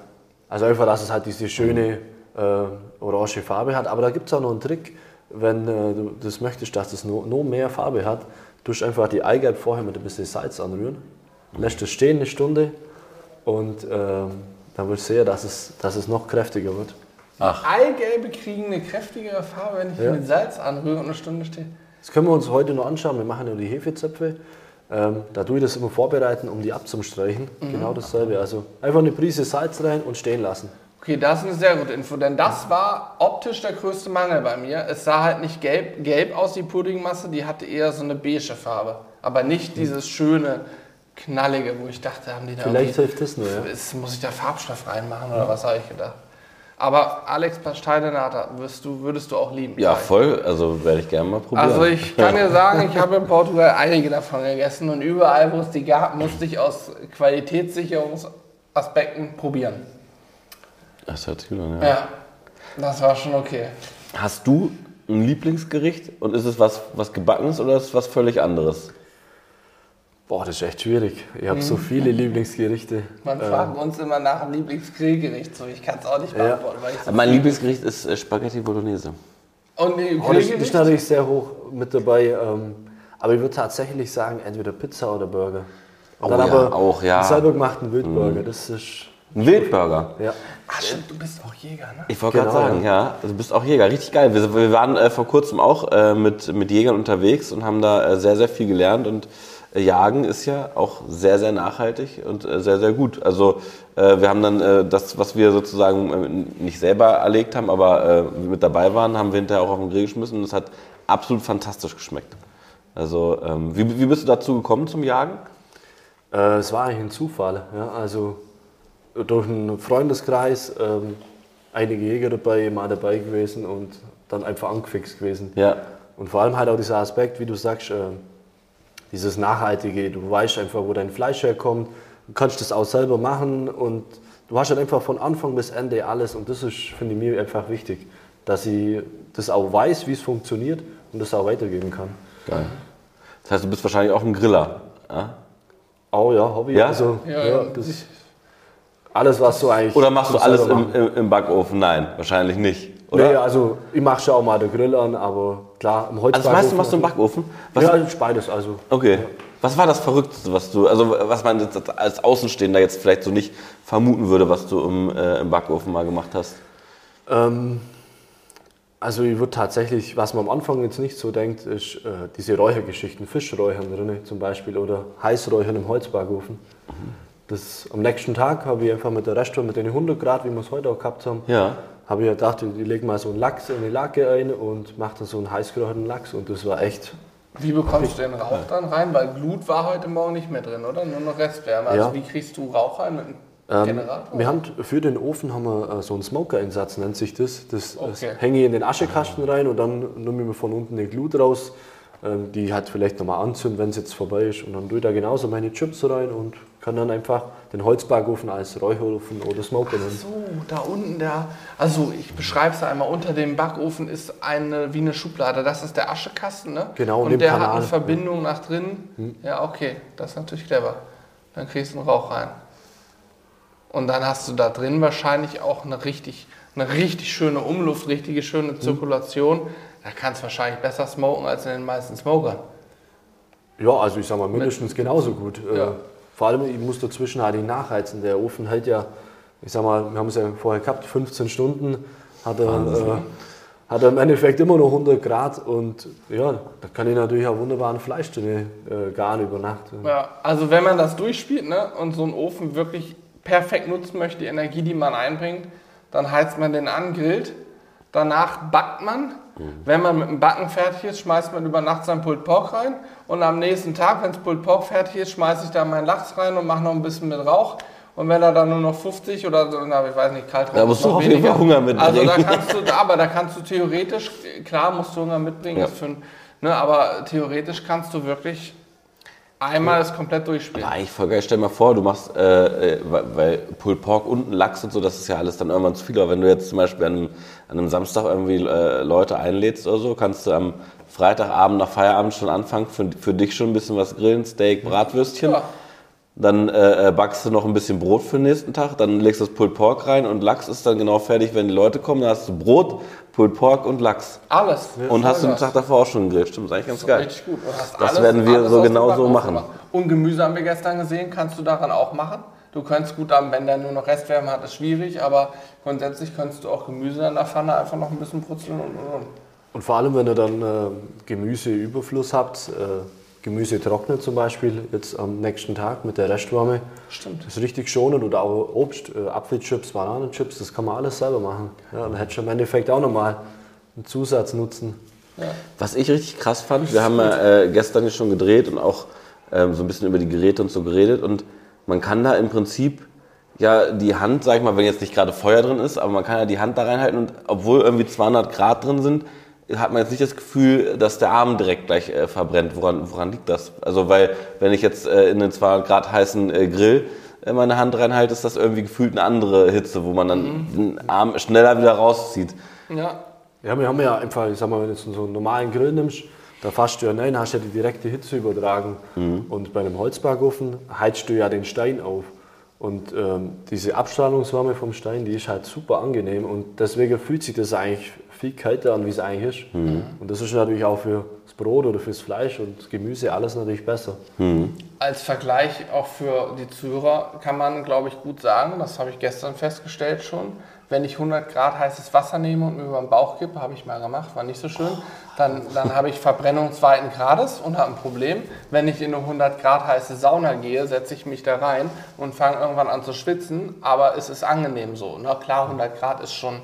C: Also einfach, dass es halt diese schöne äh, orange Farbe hat. Aber da gibt es auch noch einen Trick, wenn äh, du das möchtest, dass es noch, noch mehr Farbe hat. tust einfach die Eigelb vorher mit ein bisschen Salz anrühren, lässt es stehen eine Stunde und ähm, dann wirst du sehen, dass es, dass es noch kräftiger wird.
A: Eigelbe kriegen eine kräftigere Farbe, wenn ich
C: Ja.
A: mit Salz anrühre und eine Stunde stehe.
C: Das können wir uns heute noch anschauen. Wir machen ja die Hefezöpfe. Ähm, da tue ich das immer vorbereiten, um die abzustreichen. Genau dasselbe. Also einfach eine Prise Salz rein und stehen lassen.
A: Okay, das ist eine sehr gute Info, denn das war optisch der größte Mangel bei mir. Es sah halt nicht gelb, gelb aus, die Puddingmasse, die hatte eher so eine beige Farbe. Aber nicht dieses schöne, knallige, wo ich dachte, haben die da
C: Vielleicht hilft das nur. Ja.
A: ist, muss ich da Farbstoff reinmachen oder was habe ich gedacht. Aber Alex Pasteidenata würdest du, würdest du auch lieben.
B: Ja, voll. Also werde ich gerne mal probieren.
A: Also ich kann dir sagen, ich habe in Portugal einige davon gegessen und überall, wo es die gab, musste ich aus Qualitätssicherungsaspekten probieren.
B: Das hört sich gut an, ja.
A: Ja, das war schon okay.
B: Hast du ein Lieblingsgericht und ist es was, was gebackenes oder ist es was völlig anderes?
C: Boah, das ist echt schwierig. Ich habe so viele Lieblingsgerichte.
A: Man fragt uns immer nach einem Lieblingsgrillgericht, so ich kann es auch nicht beantworten. Weil ich so
B: mein Lieblingsgericht ist äh, Spaghetti Bolognese.
A: Und die
C: Oh, das ist natürlich sehr hoch mit dabei. Ähm, aber ich würde tatsächlich sagen, entweder Pizza oder Burger.
B: Oh ja, auch, ja. Mhm.
C: einen selber gemachten Wildburger. Das ist,
B: Ein Wildburger.
C: ja.
A: Ach stimmt, du bist auch Jäger, ne?
B: Ich wollte
C: Genau,
B: gerade sagen, ja. Du bist auch Jäger, richtig geil. Wir, wir waren äh, vor kurzem auch äh, mit, mit Jägern unterwegs und haben da äh, sehr, sehr viel gelernt. Und Jagen ist ja auch sehr, sehr nachhaltig und äh, sehr, sehr gut. Also äh, wir haben dann äh, das, was wir sozusagen äh, nicht selber erlegt haben, aber äh, mit dabei waren, haben wir hinterher auch auf den Grill geschmissen und es hat absolut fantastisch geschmeckt. Also ähm, wie, wie bist du dazu gekommen zum Jagen?
C: Äh, es war eigentlich ein Zufall. Ja. Also durch einen Freundeskreis, ähm, einige Jäger dabei, mal dabei gewesen und dann einfach angefixt gewesen.
B: Ja.
C: Und vor allem halt auch dieser Aspekt, wie du sagst, äh, dieses Nachhaltige. Du weißt einfach, wo dein Fleisch herkommt. Du kannst das auch selber machen und du hast halt einfach von Anfang bis Ende alles. Und das ist, finde ich, mir einfach wichtig, dass ich das auch weiß, wie es funktioniert und das auch weitergeben kann.
B: Geil. Das heißt, du bist wahrscheinlich auch ein Griller. Ja?
C: Auch ja, Hobby.
B: Ja?
C: Also,
A: Ja,
C: ja, das alles, was du eigentlich.
B: Oder machst du alles im, im Backofen? Nein, wahrscheinlich nicht. Oder?
C: Nee, also ich mache schon auch mal den Grill an, aber klar, im
B: Also das meiste machst du im
C: Backofen.
B: Was,
C: Ja, ich beides. Also.
B: Okay. Was war das Verrückteste, was du, also was man jetzt als Außenstehender jetzt vielleicht so nicht vermuten würde, was du im, äh, im Backofen mal gemacht hast?
C: Ähm, also ich würde tatsächlich, was man am Anfang jetzt nicht so denkt, ist äh, diese Räuchergeschichten, Fischräuchern drin zum Beispiel oder Heißräuchern im Holzbackofen. Das, am nächsten Tag habe ich einfach mit der Restaurant, mit den 100 Grad, wie wir es heute auch gehabt haben,
B: Ja.
C: Habe ich gedacht, ich lege mal so einen Lachs in die Lacke ein und mache dann so einen heißgeräucherten Lachs und das war echt,
A: Wie bekommst du den Rauch dann rein? Weil Glut war heute Morgen nicht mehr drin, oder? Nur noch Restwärme. Also
C: Ja.
A: wie kriegst du Rauch rein mit einem
C: Ähm,
A: Generator?
C: wir haben für den Ofen haben wir äh, so einen Smoker-Einsatz, nennt sich das. Das, das
A: Okay.
C: hänge ich in den Aschekasten rein und dann nehme ich mir von unten eine Glut raus, ähm, die halt vielleicht nochmal anzünden, wenn es jetzt vorbei ist. Und dann tue ich da genauso meine Chips rein und kann dann einfach den Holzbackofen als Räucherofen oder Smoker nehmen.
A: So, da unten der. Also ich beschreibe es einmal. Unter dem Backofen ist eine wie eine Schublade. Das ist der Aschekasten, ne?
C: Genau,
A: Und
C: dem
A: der hat
C: Kanal.
A: eine Verbindung nach drinnen. Ja, okay. Das ist natürlich clever. Dann kriegst du einen Rauch rein. Und dann hast du da drin wahrscheinlich auch eine richtig, eine richtig schöne Umluft, richtige schöne Zirkulation. Da kannst du wahrscheinlich besser smoken als in den meisten Smokern.
C: Ja, also ich sag mal mindestens genauso gut. Äh,
A: Ja.
C: Vor allem, ich muss dazwischen halt nicht nachheizen. Der Ofen hält ja, ich sag mal, wir haben es ja vorher gehabt, 15 Stunden, hat er, äh, hat er im Endeffekt immer noch 100 Grad und ja, da kann ich natürlich auch wunderbar ein Fleisch drin äh, garen über Nacht.
A: Ja, also wenn man das durchspielt ne, und so einen Ofen wirklich perfekt nutzen möchte, die Energie, die man einbringt, dann heizt man den an, grillt. Danach backt man. Wenn man mit dem Backen fertig ist, schmeißt man über Nacht sein Pulled Pork rein. Und am nächsten Tag, wenn das Pulled Pork fertig ist, schmeiße ich da meinen Lachs rein und mache noch ein bisschen mit Rauch. Und wenn er dann nur noch 50 oder so, na, ich weiß nicht, kalt
B: Da musst du auf jeden
A: weniger.
B: Fall Hunger mitbringen.
A: Also da kannst du, aber da kannst du theoretisch, klar musst du Hunger mitbringen,
B: Ja.
A: ein- ne, aber theoretisch kannst du wirklich einmal das komplett durchspielen.
B: Ja, eigentlich voll geil. Stell dir mal vor, du machst, äh, äh, weil Pulled Pork und Lachs und so, das ist ja alles dann irgendwann zu viel. Aber wenn du jetzt zum Beispiel an einem, an einem Samstag irgendwie äh, Leute einlädst oder so, kannst du am Freitagabend nach Feierabend schon anfangen, für, für dich schon ein bisschen was grillen, Steak, Bratwürstchen.
A: Ja.
B: Dann äh, äh, backst du noch ein bisschen Brot für den nächsten Tag, dann legst du das Pulled Pork rein und Lachs ist dann genau fertig, wenn die Leute kommen. Dann hast du Brot, Pulled Pork und Lachs.
A: Alles.
B: Und hast du den. Tag davor auch schon gegrillt. Stimmt, ist eigentlich ganz geil.
A: Richtig gut.
B: Das werden wir so genau so machen.
A: Und Gemüse haben wir gestern gesehen, kannst du daran auch machen. Du könntest gut haben, wenn der nur noch Restwärme hat, ist schwierig, aber grundsätzlich könntest du auch Gemüse in der Pfanne einfach noch ein bisschen brutzeln und, und, und.
C: Und vor allem, wenn ihr dann äh, Gemüseüberfluss habt, äh, Gemüse trocknet zum Beispiel, jetzt am nächsten Tag mit der Restwärme.
A: Stimmt.
C: Das ist richtig schonend oder auch Obst, äh, Apfelchips, Bananenchips, das kann man alles selber machen. Ja, dann hättest du im Endeffekt auch nochmal einen Zusatznutzen.
B: Was ich richtig krass fand, wir haben ja äh, gestern ja schon gedreht und auch ähm, so ein bisschen über die Geräte und so geredet und man kann da im Prinzip ja die Hand, sag ich mal, wenn jetzt nicht gerade Feuer drin ist, aber man kann ja die Hand da reinhalten und obwohl irgendwie 200 Grad drin sind, hat man jetzt nicht das Gefühl, dass der Arm direkt gleich äh, verbrennt. Woran, woran liegt das? Also weil, wenn ich jetzt äh, in den 200 Grad heißen äh, Grill äh, meine Hand reinhalte, ist das irgendwie gefühlt eine andere Hitze, wo man dann mhm. den Arm schneller wieder rauszieht.
C: Ja. Ja, wir haben ja einfach, ich sag mal, wenn du so einen normalen Grill nimmst, da fasst du ja rein, hast ja die direkte Hitze übertragen. Mhm. Und bei einem Holzbackofen heizt du ja den Stein auf. Und ähm, diese Abstrahlungswärme vom Stein, die ist halt super angenehm. Und deswegen fühlt sich das eigentlich viel kälter an, wie es eigentlich ist. Mhm. Und das ist natürlich auch für das Brot oder fürs Fleisch und das Gemüse alles natürlich besser.
A: Mhm. Als Vergleich auch für die Zuhörer kann man, glaube ich, gut sagen, das habe ich gestern festgestellt schon, wenn ich 100 Grad heißes Wasser nehme und mir über den Bauch kippe, habe ich mal gemacht, war nicht so schön, dann, dann habe ich Verbrennung zweiten Grades und habe ein Problem. Wenn ich in eine 100 Grad heiße Sauna gehe, setze ich mich da rein und fange irgendwann an zu schwitzen, aber es ist angenehm so. Ne? Klar, 100 Grad ist schon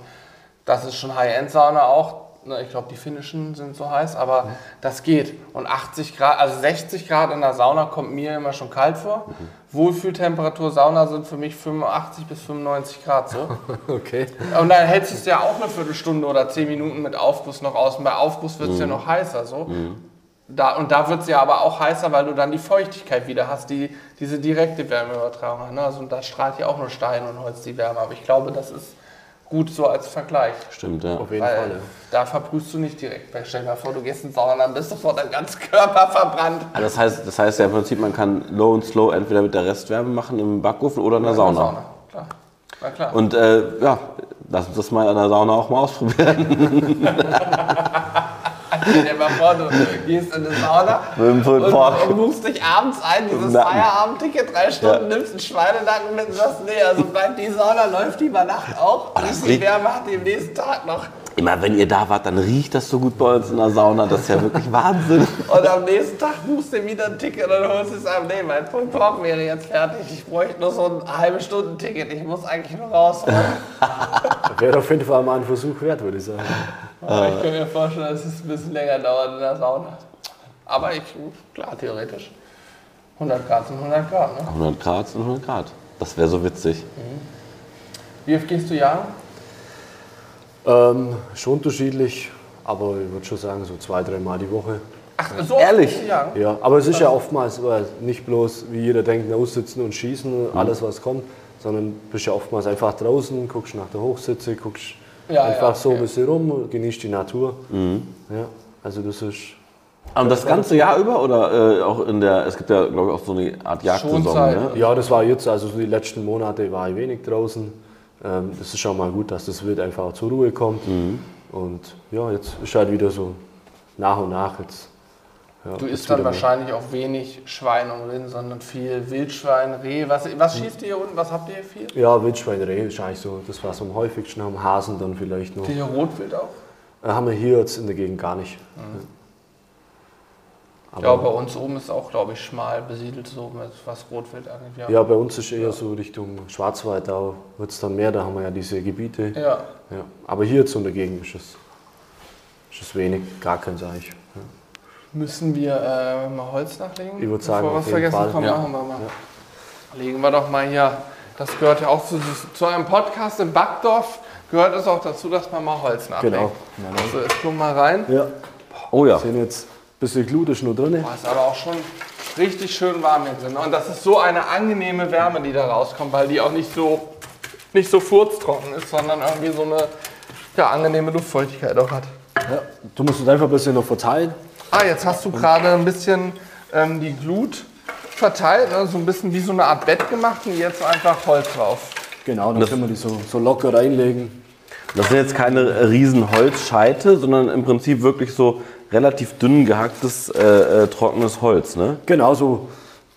A: das ist schon High-End-Sauna auch. Ne, ich glaube, die finnischen sind so heiß, aber mhm. das geht. Und 80 Grad, also 60 Grad in der Sauna kommt mir immer schon kalt vor. Mhm. Wohlfühltemperatur Sauna sind für mich 85 bis 95 Grad so.
C: okay.
A: Und dann hältst du es ja auch eine Viertelstunde oder 10 Minuten mit Aufguss noch aus. Und bei Aufguss wird es mhm. ja noch heißer so. Mhm. Da, und da wird es ja aber auch heißer, weil du dann die Feuchtigkeit wieder hast, die diese direkte Wärmeübertragung. Ne? Also, und da strahlt ja auch nur Stein und Holz die Wärme. Aber ich glaube, das ist gut so als Vergleich.
B: Stimmt, ja.
A: Auf jeden Weil Fall. Da verbrühst du nicht direkt. Stell dir mal vor, du gehst in Sauna, dann bist du vor deinem ganzen Körper verbrannt.
B: Also das, heißt, das heißt ja im Prinzip, man kann Low und Slow entweder mit der Restwärme machen im Backofen oder in der Sauna. In der Sauna, klar. Na klar. Und äh, ja, lass uns das mal in der Sauna auch mal ausprobieren.
A: Stell dir mal vor, du gehst in eine Sauna und, und buchst dich abends ein, dieses Feierabendticket, drei Stunden, ja. nimmst einen Schweinenacken mit und sagst, nee, also bleibt die Sauna, läuft die über Nacht auch, oh, bis die Wärme hat die am nächsten Tag noch.
B: Immer wenn ihr da wart, dann riecht das so gut bei uns in der Sauna. Das ist ja wirklich Wahnsinn.
A: Und am nächsten Tag buchst du wieder ein Ticket und holst es ab. Nee, mein Punkt Talk wäre jetzt fertig. Ich bräuchte nur so ein halbe Stunden Ticket. Ich muss eigentlich nur raus.
C: wäre auf jeden Fall mal ein Versuch wert, würde ich sagen.
A: Aber ich kann mir vorstellen, dass es ein bisschen länger dauert in der Sauna. Aber ich, klar, theoretisch. 100 Grad sind 100 Grad, ne?
B: 100 Grad sind 100 Grad. Das wäre so witzig. Mhm.
A: Wie oft gehst du jagen?
C: Ähm, schon unterschiedlich, aber ich würde schon sagen, so zwei, dreimal die Woche.
A: Ach, so ehrlich?
C: Ja. ja, aber es ist ja oftmals nicht bloß, wie jeder denkt, aussitzen und schießen, mhm. alles was kommt, sondern du bist ja oftmals einfach draußen, guckst nach der Hochsitze, guckst ja, einfach ja, so ein bisschen rum, genießt die Natur. Mhm. Ja, also das ist.
B: Und das ganze Jahr über oder äh, auch in der, es gibt ja glaube ich auch so eine Art Jagdsaison. Ne?
C: Ja, das war jetzt, also die letzten Monate war ich wenig draußen. Ähm, das ist schon mal gut, dass das Wild einfach zur Ruhe kommt. Mhm. Und ja, jetzt ist halt wieder so nach und nach jetzt.
A: Ja, du isst dann wahrscheinlich auch wenig Schwein und Rind, sondern viel Wildschwein, Reh. Was, was schießt ihr hier unten? Was habt ihr hier viel?
C: Ja, Wildschwein, Reh ist eigentlich so das, was am häufigsten haben. Hasen dann vielleicht noch.
A: Die Rotwild auch?
C: Äh, haben wir hier jetzt in der Gegend gar nicht. Mhm.
A: Aber ja, bei uns oben ist auch, glaube ich, schmal besiedelt, so was Rotwild angeht.
C: Ja. ja, bei uns ist eher ja. so Richtung Schwarzwald, da wird es dann mehr, da haben wir ja diese Gebiete.
A: Ja.
C: ja. Aber hier jetzt in der Gegend ist es, ist es wenig, gar kein Seich. Ja.
A: Müssen wir äh, mal Holz nachlegen?
C: Ich würde sagen,
A: Bevor was vergessen Fall. kommt, machen wir mal. Legen wir doch mal hier, das gehört ja auch zu, zu einem Podcast in Backdorf, gehört es auch dazu, dass man mal Holz nachlegt. Genau. Also, jetzt guck mal rein.
C: Ja. Oh ja. Sind jetzt bisschen Glut ist nur drin.
A: Boah, ist aber auch schon richtig schön warm hier drin. Und das ist so eine angenehme Wärme, die da rauskommt, weil die auch nicht so, nicht so furztrocken ist, sondern irgendwie so eine ja, angenehme Luftfeuchtigkeit auch hat.
C: Ja, du musst es einfach ein bisschen noch verteilen.
A: Ah, jetzt hast du gerade ein bisschen ähm, die Glut verteilt, ne? so ein bisschen wie so eine Art Bett gemacht und jetzt einfach Holz drauf.
C: Genau, dann können wir die so, so locker reinlegen.
B: Das sind jetzt keine riesen Holzscheite, sondern im Prinzip wirklich so relativ dünn gehacktes, äh, äh, trockenes Holz, ne?
C: Genau, so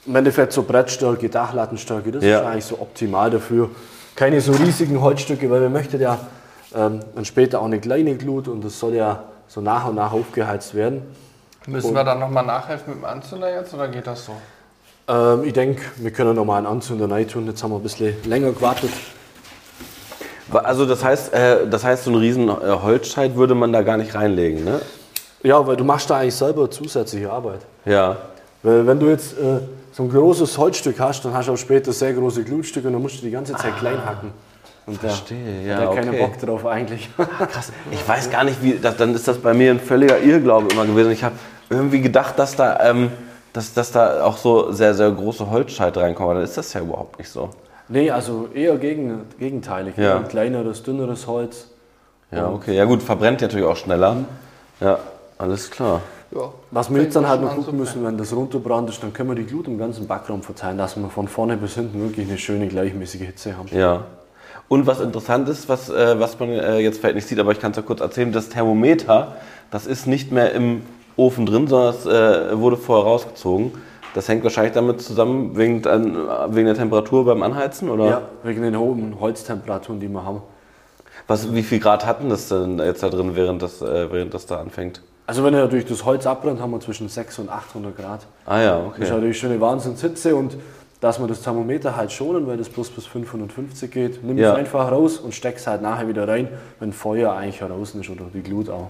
C: im Endeffekt so Brettstärke, Dachlattenstärke, das ja. ist eigentlich so optimal dafür. Keine so riesigen Holzstücke, weil wir möchten ja ähm, dann später auch eine kleine Glut und das soll ja so nach und nach aufgeheizt werden.
A: Müssen und wir dann nochmal nachhelfen mit dem Anzünder jetzt oder geht das so?
C: Ähm, ich denke, wir können nochmal einen Anzünder rein tun. Jetzt haben wir ein bisschen länger gewartet.
B: Also das heißt, äh, das heißt, so einen riesen äh, Holzscheit würde man da gar nicht reinlegen, ne?
C: Ja, weil du machst da eigentlich selber zusätzliche Arbeit.
B: Ja.
C: Weil wenn du jetzt äh, so ein großes Holzstück hast, dann hast du auch später sehr große Glutstücke und dann musst du die ganze Zeit klein hacken. Und
B: Verstehe,
C: da
B: ja,
C: hat keinen
B: okay.
C: Bock drauf eigentlich.
B: Krass. Ich weiß gar nicht, wie. Das, dann ist das bei mir ein völliger Irrglaube immer gewesen. Ich habe irgendwie gedacht, dass da, ähm, dass, dass da auch so sehr, sehr große Holzscheite reinkommen. Aber dann ist das ja überhaupt nicht so.
C: nee, also eher gegen, gegenteilig.
B: Ja.
C: Ein kleineres, dünneres Holz.
B: Ja, okay. Ja, gut, verbrennt natürlich auch schneller. Ja, alles klar.
A: Ja.
C: Was wir jetzt dann halt noch gucken müssen, wenn das runterbrannt ist, dann können wir die Glut im ganzen Backraum verteilen, dass wir von vorne bis hinten wirklich eine schöne gleichmäßige Hitze haben.
B: Ja. Und was interessant ist, was, äh, was man äh, jetzt vielleicht nicht sieht, aber ich kann es ja kurz erzählen, das Thermometer, das ist nicht mehr im Ofen drin, sondern es äh, wurde vorher rausgezogen. Das hängt wahrscheinlich damit zusammen, wegen, wegen der Temperatur beim Anheizen, oder?
C: Ja, wegen den hohen Holztemperaturen, die wir haben.
B: Was, wie viel Grad hatten das denn jetzt da drin, während das, äh, während das da anfängt?
C: Also wenn er durch das Holz abbrennt, haben wir zwischen 600 und 800 Grad.
B: Ah ja,
C: Das ist
B: okay.
C: natürlich schon eine Wahnsinnshitze und dass wir das Thermometer halt schonen, weil das bloß bis 550 geht, nimm
B: Ja.
C: es einfach raus und steck's halt nachher wieder rein, wenn Feuer eigentlich heraus ist oder die Glut auch.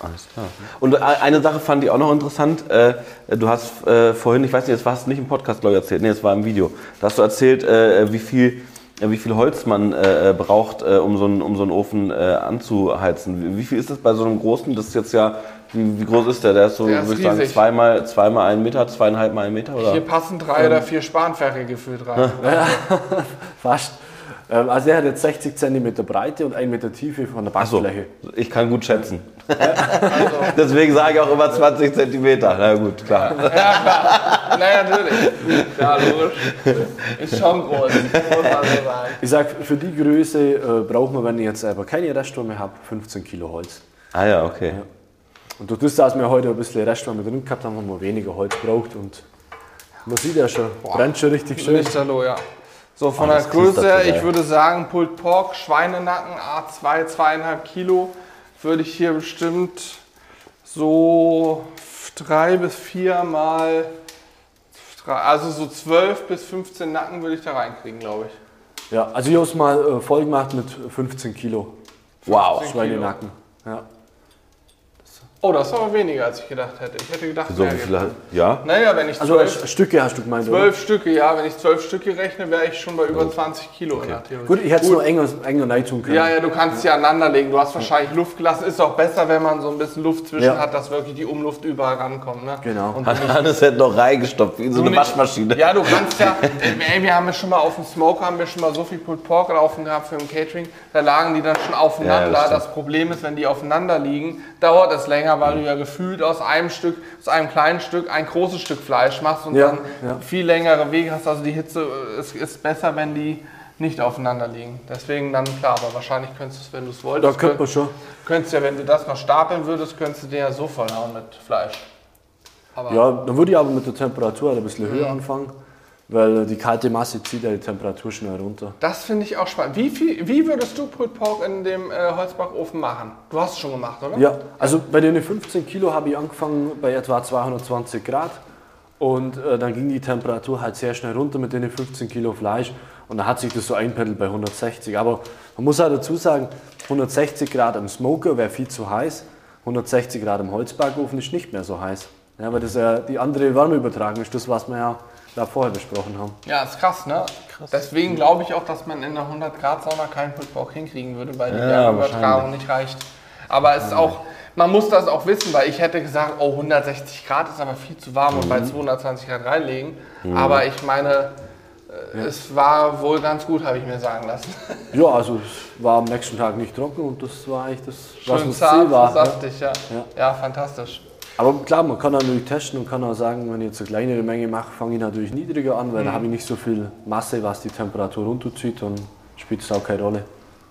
B: Alles klar. Und äh, eine Sache fand ich auch noch interessant. Äh, Du hast äh, vorhin, ich weiß nicht, das war es nicht im Podcast, glaube ich, erzählt, nee, es war im Video. Da hast du erzählt, äh, wie viel, wie viel Holz man braucht, um so einen, um so einen Ofen anzuheizen. Wie, wie viel ist das bei so einem großen? Das ist jetzt ja, wie, wie groß ist der? Der ist so,
A: Der ist
B: würde ich sagen, zweimal, zweimal einen Meter, zweieinhalb mal einen Meter, oder?
A: Hier passen drei oder vier Spanferkel gefühlt rein.
C: Fast. Ähm, Also er hat jetzt 60 cm Breite und 1 Meter Tiefe von der
B: Ach so,
C: Backfläche.
B: ich kann gut schätzen. Deswegen sage ich auch immer 20 Zentimeter. Na gut, klar.
A: naja, natürlich. Ja, logisch. Ist schon groß, muss man so sagen.
C: Ich sag, für die Größe äh, braucht man, wenn ich jetzt selber keine Restwärme habe, 15 Kilo Holz.
B: Ah ja, okay.
C: Und durch das, dass wir heute ein bisschen Restwärme drin gehabt haben, haben wir weniger Holz gebraucht und man sieht ja schon, brennt schon richtig schön.
A: Lichterloh, ja. So, von
B: Oh,
A: der Größe her, ich würde sagen, Pulled Pork, Schweinenacken, A2, 2,5 Kilo, würde ich hier bestimmt so drei bis vier mal, also so 12 bis 15 Nacken würde ich da reinkriegen, glaube ich.
C: Ja, also ich habe es mal äh, voll gemacht mit 15 Kilo
B: Wow.
C: Schweinenacken. Ja.
A: Oh, das ist aber weniger, als ich gedacht hätte. Ich hätte gedacht,
B: So,
A: mehr
B: wie viele? Ja?
A: Naja, wenn ich
C: Also
A: zwölf,
C: Sch- Stücke hast du gemeint, oder?
A: zwölf Stücke, ja, wenn ich zwölf Stücke rechne, wäre ich schon bei über 20 Kilo. in der Theorie.
C: Gut, ich hätte es nur enger, enger rein tun können.
A: Ja, ja, du kannst sie aneinanderlegen. Du hast wahrscheinlich Luft gelassen. Ist auch besser, wenn man so ein bisschen Luft zwischen
C: Ja.
A: hat, dass wirklich die Umluft überall rankommt. Ne?
C: Genau.
A: Und
B: Hannes hätte noch reingestopft, wie so eine
A: nicht-
B: Waschmaschine.
A: Ja, du kannst ja. Ey, wir haben ja schon mal auf dem Smoker haben wir schon mal so viel Pulled Pork laufen gehabt für ein Catering. Da lagen die dann schon aufeinander.
B: Ja, das
A: das, Problem ist, wenn die aufeinander liegen, dauert es länger, weil du ja gefühlt aus einem Stück, aus einem kleinen Stück ein großes Stück Fleisch machst und
C: Ja,
A: dann
C: ja.
A: viel längere Wege hast. Also die Hitze äh, ist, ist besser, wenn die nicht aufeinander liegen. Deswegen dann klar, aber wahrscheinlich könntest du es, wenn du es
C: Da
A: wolltest,
C: könnte man schon.
A: könntest ja, wenn du das noch stapeln würdest, könntest du den ja so vollhauen mit Fleisch. Aber
C: Ja, dann würde ich aber mit der Temperatur ein bisschen
A: Mhm.
C: höher anfangen, weil die kalte Masse zieht ja die Temperatur schnell runter.
A: Das finde ich auch spannend. Wie, viel, wie würdest du Pulled Pork in dem äh, Holzbackofen machen? Du hast es schon gemacht, oder?
C: Ja, also bei den 15 Kilo habe ich angefangen bei etwa 220 Grad und äh, dann ging die Temperatur halt sehr schnell runter mit den 15 Kilo Fleisch und dann hat sich das so einpendelt bei 160. Aber man muss halt dazu sagen, 160 Grad am Smoker wäre viel zu heiß, 160 Grad im Holzbackofen ist nicht mehr so heiß. Ja, weil das ja die andere Wärmeübertragung ist, das was wir ja da vorher besprochen haben.
A: Ja, ist krass, ne? Deswegen glaube ich auch, dass man in der 100 Grad Sauna keinen Pulled Pork hinkriegen würde, weil die
B: Ja,
A: Wärmeübertragung nicht reicht. Aber es ist auch, man muss das auch wissen, weil ich hätte gesagt, oh 160 Grad ist aber viel zu warm und
B: Mhm.
A: bei 220 Grad reinlegen. Aber ich meine, es war wohl ganz gut, habe ich mir sagen lassen.
C: Ja, also es war am nächsten Tag nicht trocken und das war eigentlich das, was
A: Schön
C: das
A: zart,
C: Ziel war.
A: Saftig, ja.
C: Ja.
A: ja. fantastisch.
C: Aber klar, man kann natürlich testen und kann auch sagen, wenn ich jetzt eine kleinere Menge mache, fange ich natürlich niedriger an,
A: Mhm.
C: weil da habe ich nicht so viel Masse, was die Temperatur runterzieht, dann spielt es auch keine Rolle.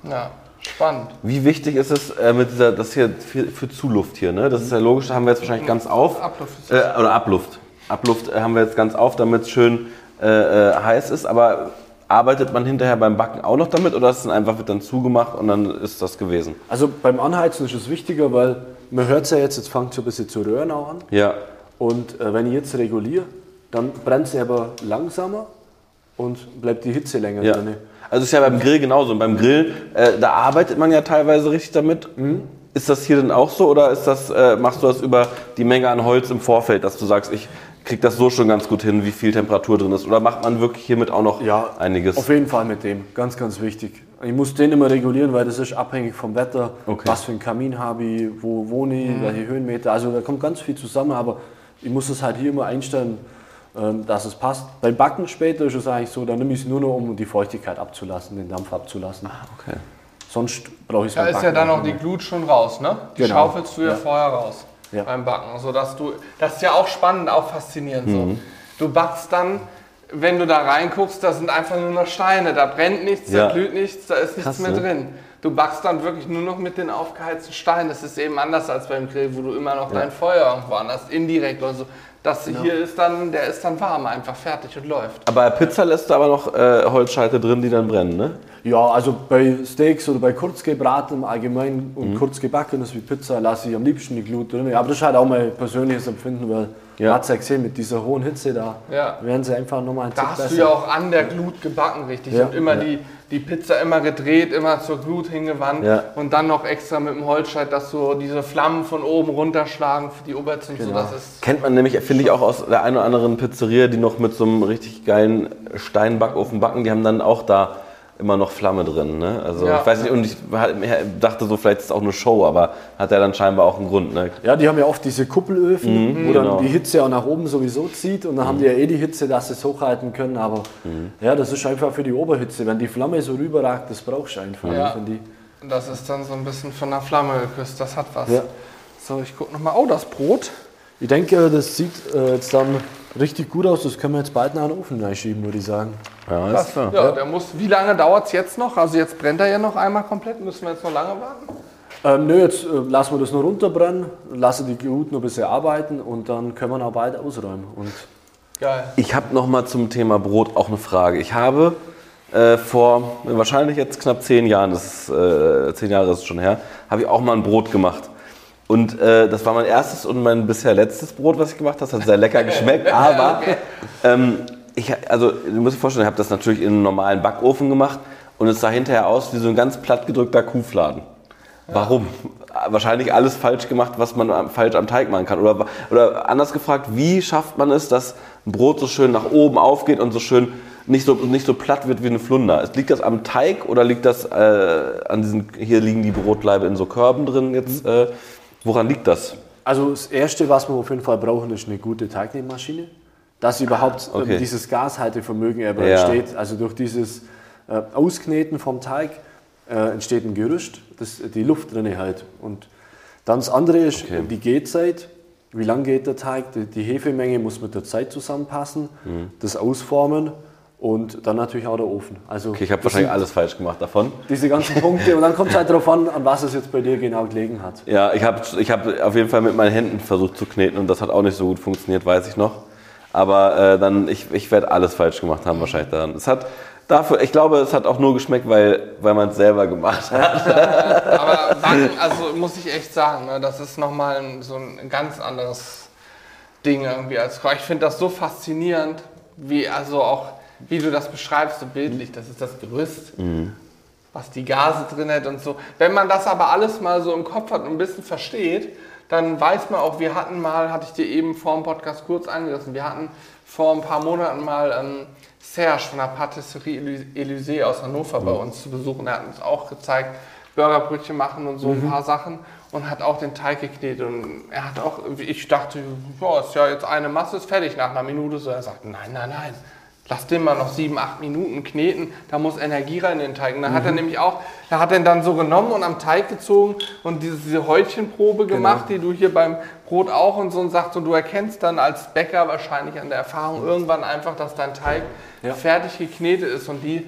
A: Ja, spannend.
B: Wie wichtig ist es äh, mit dieser, das hier für, für Zuluft hier, ne? Das ist ja logisch, da haben wir jetzt wahrscheinlich ganz auf.
A: Abluft ist
B: Äh, oder Abluft. Abluft äh, haben wir jetzt ganz auf, damit es schön äh, äh, heiß ist, aber arbeitet man hinterher beim Backen auch noch damit oder ist es dann einfach wird dann zugemacht und dann ist das gewesen?
C: Also beim Anheizen ist es wichtiger, weil man hört es ja jetzt, jetzt fängt es ein bisschen zu röhren auch an.
B: Ja.
C: Und äh, wenn ich jetzt reguliere, dann brennt es aber langsamer und bleibt die Hitze länger
B: ja.
C: drin.
B: Also ist ja beim Grill genauso. Und beim Grill, äh, da arbeitet man ja teilweise richtig damit. Ist das hier denn auch so oder ist das, äh, machst du das über die Menge an Holz im Vorfeld, dass du sagst, ich kriegt das so schon ganz gut hin, wie viel Temperatur drin ist? Oder macht man wirklich hiermit auch noch
C: Ja,
B: einiges?
C: Auf jeden Fall mit dem, ganz, ganz wichtig. Ich muss den immer regulieren, weil das ist abhängig vom Wetter,
B: Okay.
C: was für einen Kamin habe ich, wo wohne ich, welche Höhenmeter. Also da kommt ganz viel zusammen, aber ich muss es halt hier immer einstellen, ähm, dass es passt. Beim Backen später ist es eigentlich so, da nehme ich es nur noch, um die Feuchtigkeit abzulassen, den Dampf abzulassen.
B: Okay.
C: Sonst brauche ich es
A: Da
C: beim
A: ist ja dann
C: nicht
A: auch die. Glut schon raus, ne? Die
C: Genau.
A: schaufelst du ja,
C: Ja.
A: vorher raus
C: Ja.
A: beim Backen. Sodass du, das ist ja auch spannend, auch faszinierend so. Du backst dann, wenn du da reinguckst, da sind einfach nur noch Steine, da brennt nichts,
B: Ja.
A: da glüht nichts, da ist nichts
B: Krass,
A: mehr
B: ne?
A: drin. Du backst dann wirklich nur noch mit den aufgeheizten Steinen. Das ist eben anders als beim Grill, wo du immer noch dein Feuer irgendwo an hast, indirekt oder so. Das hier ist dann, der ist dann warm, einfach fertig und läuft.
B: Aber bei Pizza lässt du aber noch äh, Holzscheite drin, die dann brennen, ne?
C: Ja, also bei Steaks oder bei kurzgebraten im Allgemeinen und kurz gebackenes wie Pizza lasse ich am liebsten die Glut drin. Aber das ist halt auch mein persönliches Empfinden, weil
B: Ja.
C: man hat es ja gesehen, mit dieser hohen Hitze da
A: Ja.
C: werden sie einfach nochmal ein
A: Da
C: Tick
A: hast du
C: besser.
A: ja auch an der Glut gebacken, richtig.
C: Ja,
A: und immer
C: ja.
A: die, die Pizza immer gedreht, immer zur Glut hingewandt.
B: Ja.
A: Und dann noch extra mit dem Holzscheit, dass so diese Flammen von oben runterschlagen für die Oberzündung.
C: Genau.
A: So, das ist
B: Kennt man nämlich, finde ich, auch aus der einen oder anderen Pizzeria, die noch mit so einem richtig geilen Steinbackofen backen, die haben dann auch da immer noch Flamme drin. Ne? Also
A: Ja.
B: ich weiß nicht, und ich dachte so, vielleicht ist es auch eine Show, aber hat ja dann scheinbar auch einen Grund. Ne?
C: Ja, die haben ja oft diese Kuppelöfen, wo dann
B: genau.
C: die Hitze auch nach oben sowieso zieht und dann haben die ja eh die Hitze, dass sie es hochhalten können. Aber ja, das ist einfach für die Oberhitze. Wenn die Flamme so rüberragt, das brauchst du einfach.
A: Ja.
C: finde ich.
A: das ist dann so ein bisschen von der Flamme geküsst. Das hat was.
C: Ja.
A: So, ich gucke nochmal. Oh, das Brot.
C: Ich denke, das sieht äh, jetzt dann richtig gut aus. Das können wir jetzt bald nach den Ofen reinschieben, würde ich sagen.
B: Ja,
A: Das, ja, Der muss, wie lange dauert es jetzt noch? Also jetzt brennt er ja noch einmal komplett. Müssen wir jetzt noch lange warten?
C: Ähm, nö, jetzt äh, lassen wir das nur runterbrennen, lassen die Glut noch ein bisschen arbeiten und dann können wir auch bald ausräumen. Und
A: Geil.
B: Ich habe noch mal zum Thema Brot auch eine Frage. Ich habe äh, vor wahrscheinlich jetzt knapp zehn Jahren, das ist, äh, zehn Jahre ist es schon her, habe ich auch mal ein Brot gemacht. Und äh, das war mein erstes und mein bisher letztes Brot, was ich gemacht habe. Das hat sehr lecker geschmeckt, aber ähm, ich, also, du musst dir vorstellen, ich habe das natürlich in einem normalen Backofen gemacht und es sah hinterher aus wie so ein ganz plattgedrückter Kuhfladen. Warum? Wahrscheinlich alles falsch gemacht, was man falsch am Teig machen kann. Oder, oder anders gefragt, wie schafft man es, dass ein Brot so schön nach oben aufgeht und so schön nicht so, nicht so platt wird wie eine Flunder? Liegt das am Teig oder liegt das äh, an diesen, hier liegen die Brotleibe in so Körben drin jetzt? Äh, woran liegt das?
C: also das Erste, was wir auf jeden Fall brauchen, ist eine gute Teignehmmaschine, dass überhaupt ähm,
B: Okay.
C: dieses Gashaltevermögen
B: Ja.
C: entsteht. Also durch dieses äh, Auskneten vom Teig äh, entsteht ein Gerüst, das die Luft drin hält. Und dann das andere ist
B: Okay.
C: die Gehzeit. Wie lang geht der Teig? Die, die Hefemenge muss mit der Zeit zusammenpassen,
B: Mhm.
C: das Ausformen und dann natürlich auch der Ofen. Also
B: Okay, ich habe wahrscheinlich alles falsch gemacht davon.
C: diese ganzen Punkte und dann kommt es halt darauf an, an was es jetzt bei dir genau gelegen hat.
B: Ja, ich habe ich hab auf jeden Fall mit meinen Händen versucht zu kneten und das hat auch nicht so gut funktioniert, weiß ich noch. Aber äh, dann, ich, ich werde alles falsch gemacht haben wahrscheinlich daran. Es hat dafür, ich glaube, es hat auch nur geschmeckt, weil, weil man es selber gemacht hat.
A: Aber Backen, also muss ich echt sagen, ne, das ist nochmal so ein ganz anderes Ding irgendwie als Koch. Ich finde das so faszinierend, wie also auch, wie du das beschreibst, so bildlich. Das ist das Gerüst, was die Gase drin hat und so. Wenn man das aber alles mal so im Kopf hat und ein bisschen versteht, dann weiß man auch, wir hatten mal, hatte ich dir eben vor dem Podcast kurz angerissen, wir hatten vor ein paar Monaten mal ähm, Serge von der Patisserie Elys- Élysée aus Hannover bei uns zu besuchen. Er hat uns auch gezeigt, Burgerbrötchen machen und so ein paar Sachen und hat auch den Teig geknetet. Und er hat auch, ich dachte, ja, ist ja jetzt eine Masse, ist fertig nach einer Minute. So, er sagt, nein, nein, nein. Lass den mal noch sieben, acht Minuten kneten, da muss Energie rein in den Teig. Und dann hat er nämlich auch, er hat den dann so genommen und am Teig gezogen und diese, diese Häutchenprobe gemacht, die du hier beim Brot auch und so und sagt, und du erkennst dann als Bäcker wahrscheinlich an der Erfahrung irgendwann einfach, dass dein Teig
C: Ja.
A: fertig geknetet ist und die,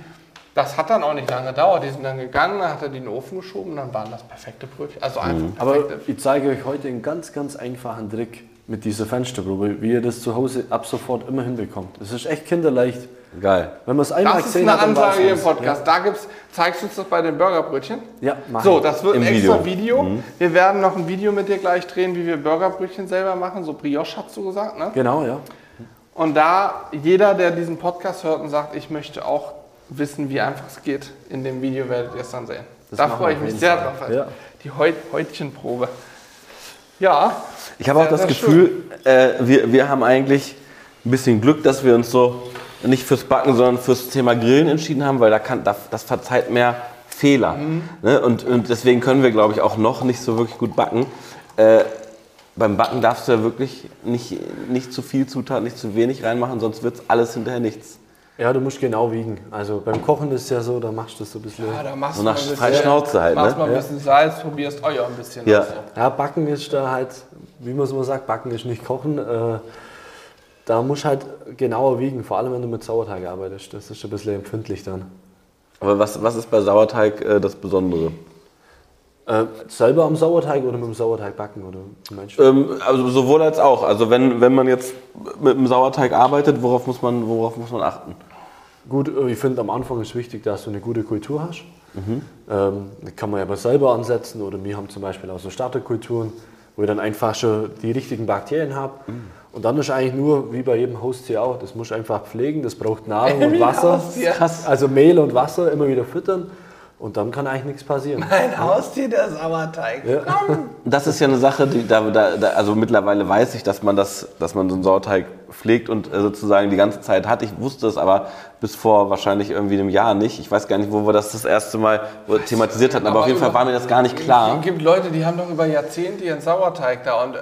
A: das hat dann auch nicht lange gedauert. Die sind dann gegangen, dann hat er die in den Ofen geschoben, dann waren das perfekte Brötchen. Also einfach
C: Aber
A: perfekte.
C: ich zeige euch heute einen ganz, ganz einfachen Trick mit dieser Fensterprobe, wie ihr das zu Hause ab sofort immer hinbekommt. Es ist echt kinderleicht.
B: Geil.
C: Wenn man es einmal
A: Das ist
C: gesehen
A: eine
C: hat, dann weiß
A: Ansage hier im. Podcast. Da gibt's, zeigst du uns das bei den Burgerbrötchen?
C: Ja, mach
A: So, das wird
B: Im
A: ein extra
B: Video.
A: Video. Wir werden noch ein Video mit dir gleich drehen, wie wir Burgerbrötchen selber machen. So Brioche hast du gesagt, ne?
C: Genau, ja.
A: Und da jeder, der diesen Podcast hört und sagt, ich möchte auch wissen, wie einfach es geht, in dem Video werdet ihr es dann sehen.
C: Das
A: da freue ich mich sehr drauf.
C: Ja.
A: Die Häut Häutchenprobe. Ja.
B: Ich habe auch das Gefühl, äh, wir, wir haben eigentlich ein bisschen Glück, dass wir uns so nicht fürs Backen, sondern fürs Thema Grillen entschieden haben, weil da kann, das verzeiht mehr Fehler. Mhm. Ne? Und, und deswegen können wir, glaube ich, auch noch nicht so wirklich gut backen. Äh, beim Backen darfst du ja wirklich nicht, nicht zu viel Zutaten, nicht zu wenig reinmachen, sonst wird alles hinterher nichts.
C: Ja, du musst genau wiegen. Also beim Kochen ist es ja so, da machst du es so ein bisschen. Ja,
A: da machst
B: so nach Freischnauze halt.
A: Machst ne? mal ein bisschen Salz, probierst euer ein bisschen.
C: Ja. ja, Backen ist da halt, wie man so sagt, Backen ist nicht Kochen. Äh, da musst du halt genauer wiegen, vor allem wenn du mit Sauerteig arbeitest. Das ist ein bisschen empfindlich dann.
B: Aber was, was ist bei Sauerteig äh, das Besondere?
C: Äh, selber am Sauerteig oder mit dem Sauerteig backen? Oder
B: ähm, also sowohl als auch. Also wenn, wenn man jetzt mit dem Sauerteig arbeitet, worauf muss man, worauf muss man achten?
C: Gut, äh, ich finde am Anfang ist wichtig, dass du eine gute Kultur hast. Mhm. Ähm, kann man ja aber selber ansetzen oder wir haben zum Beispiel auch so Starterkulturen, wo ich dann einfach schon die richtigen Bakterien habe. Mhm. Und dann ist eigentlich nur, wie bei jedem Haustier auch, das muss einfach pflegen, das braucht Nahrung und Wasser. Also Mehl und Wasser immer wieder füttern. Und dann kann eigentlich nichts passieren.
A: Mein Haustier, der Sauerteig. Ja.
B: Das ist ja eine Sache, die da, da, also mittlerweile weiß ich, dass man das, dass man so einen Sauerteig pflegt und äh, sozusagen die ganze Zeit hat. Ich wusste es aber bis vor wahrscheinlich irgendwie einem Jahr nicht. Ich weiß gar nicht, wo wir das das erste Mal thematisiert hatten, aber, aber auf jeden Fall war mir das gar nicht klar.
A: Es gibt Leute, die haben doch über Jahrzehnte ihren Sauerteig da und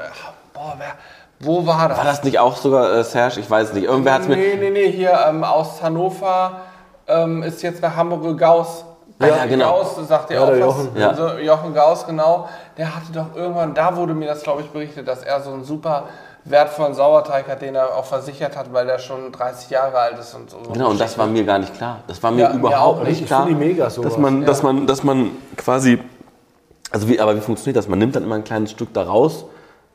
A: boah, wer, wo war das?
B: War das nicht auch sogar äh, Serge? Ich weiß nicht. Irgendwer hat es
A: mir. Nee, nee, nee, hier ähm, aus Hannover ähm, ist jetzt nach Hamburg Gauss ja, ja genau. Gauss, sagt ja, auch was. Jochen. Ja. Also Jochen Gauss, genau. Der hatte doch irgendwann, da wurde mir das, glaube ich, berichtet, dass er so einen super wertvollen Sauerteig hat, den er auch versichert hat, weil der schon 30 Jahre alt ist und so.
B: Genau, und das war mir gar nicht klar. Das war mir ja, überhaupt mir nicht ich klar.
C: Die mega
B: sowas. dass man, ja. dass man, dass man quasi, also wie, aber wie funktioniert das? Man nimmt dann immer ein kleines Stück da raus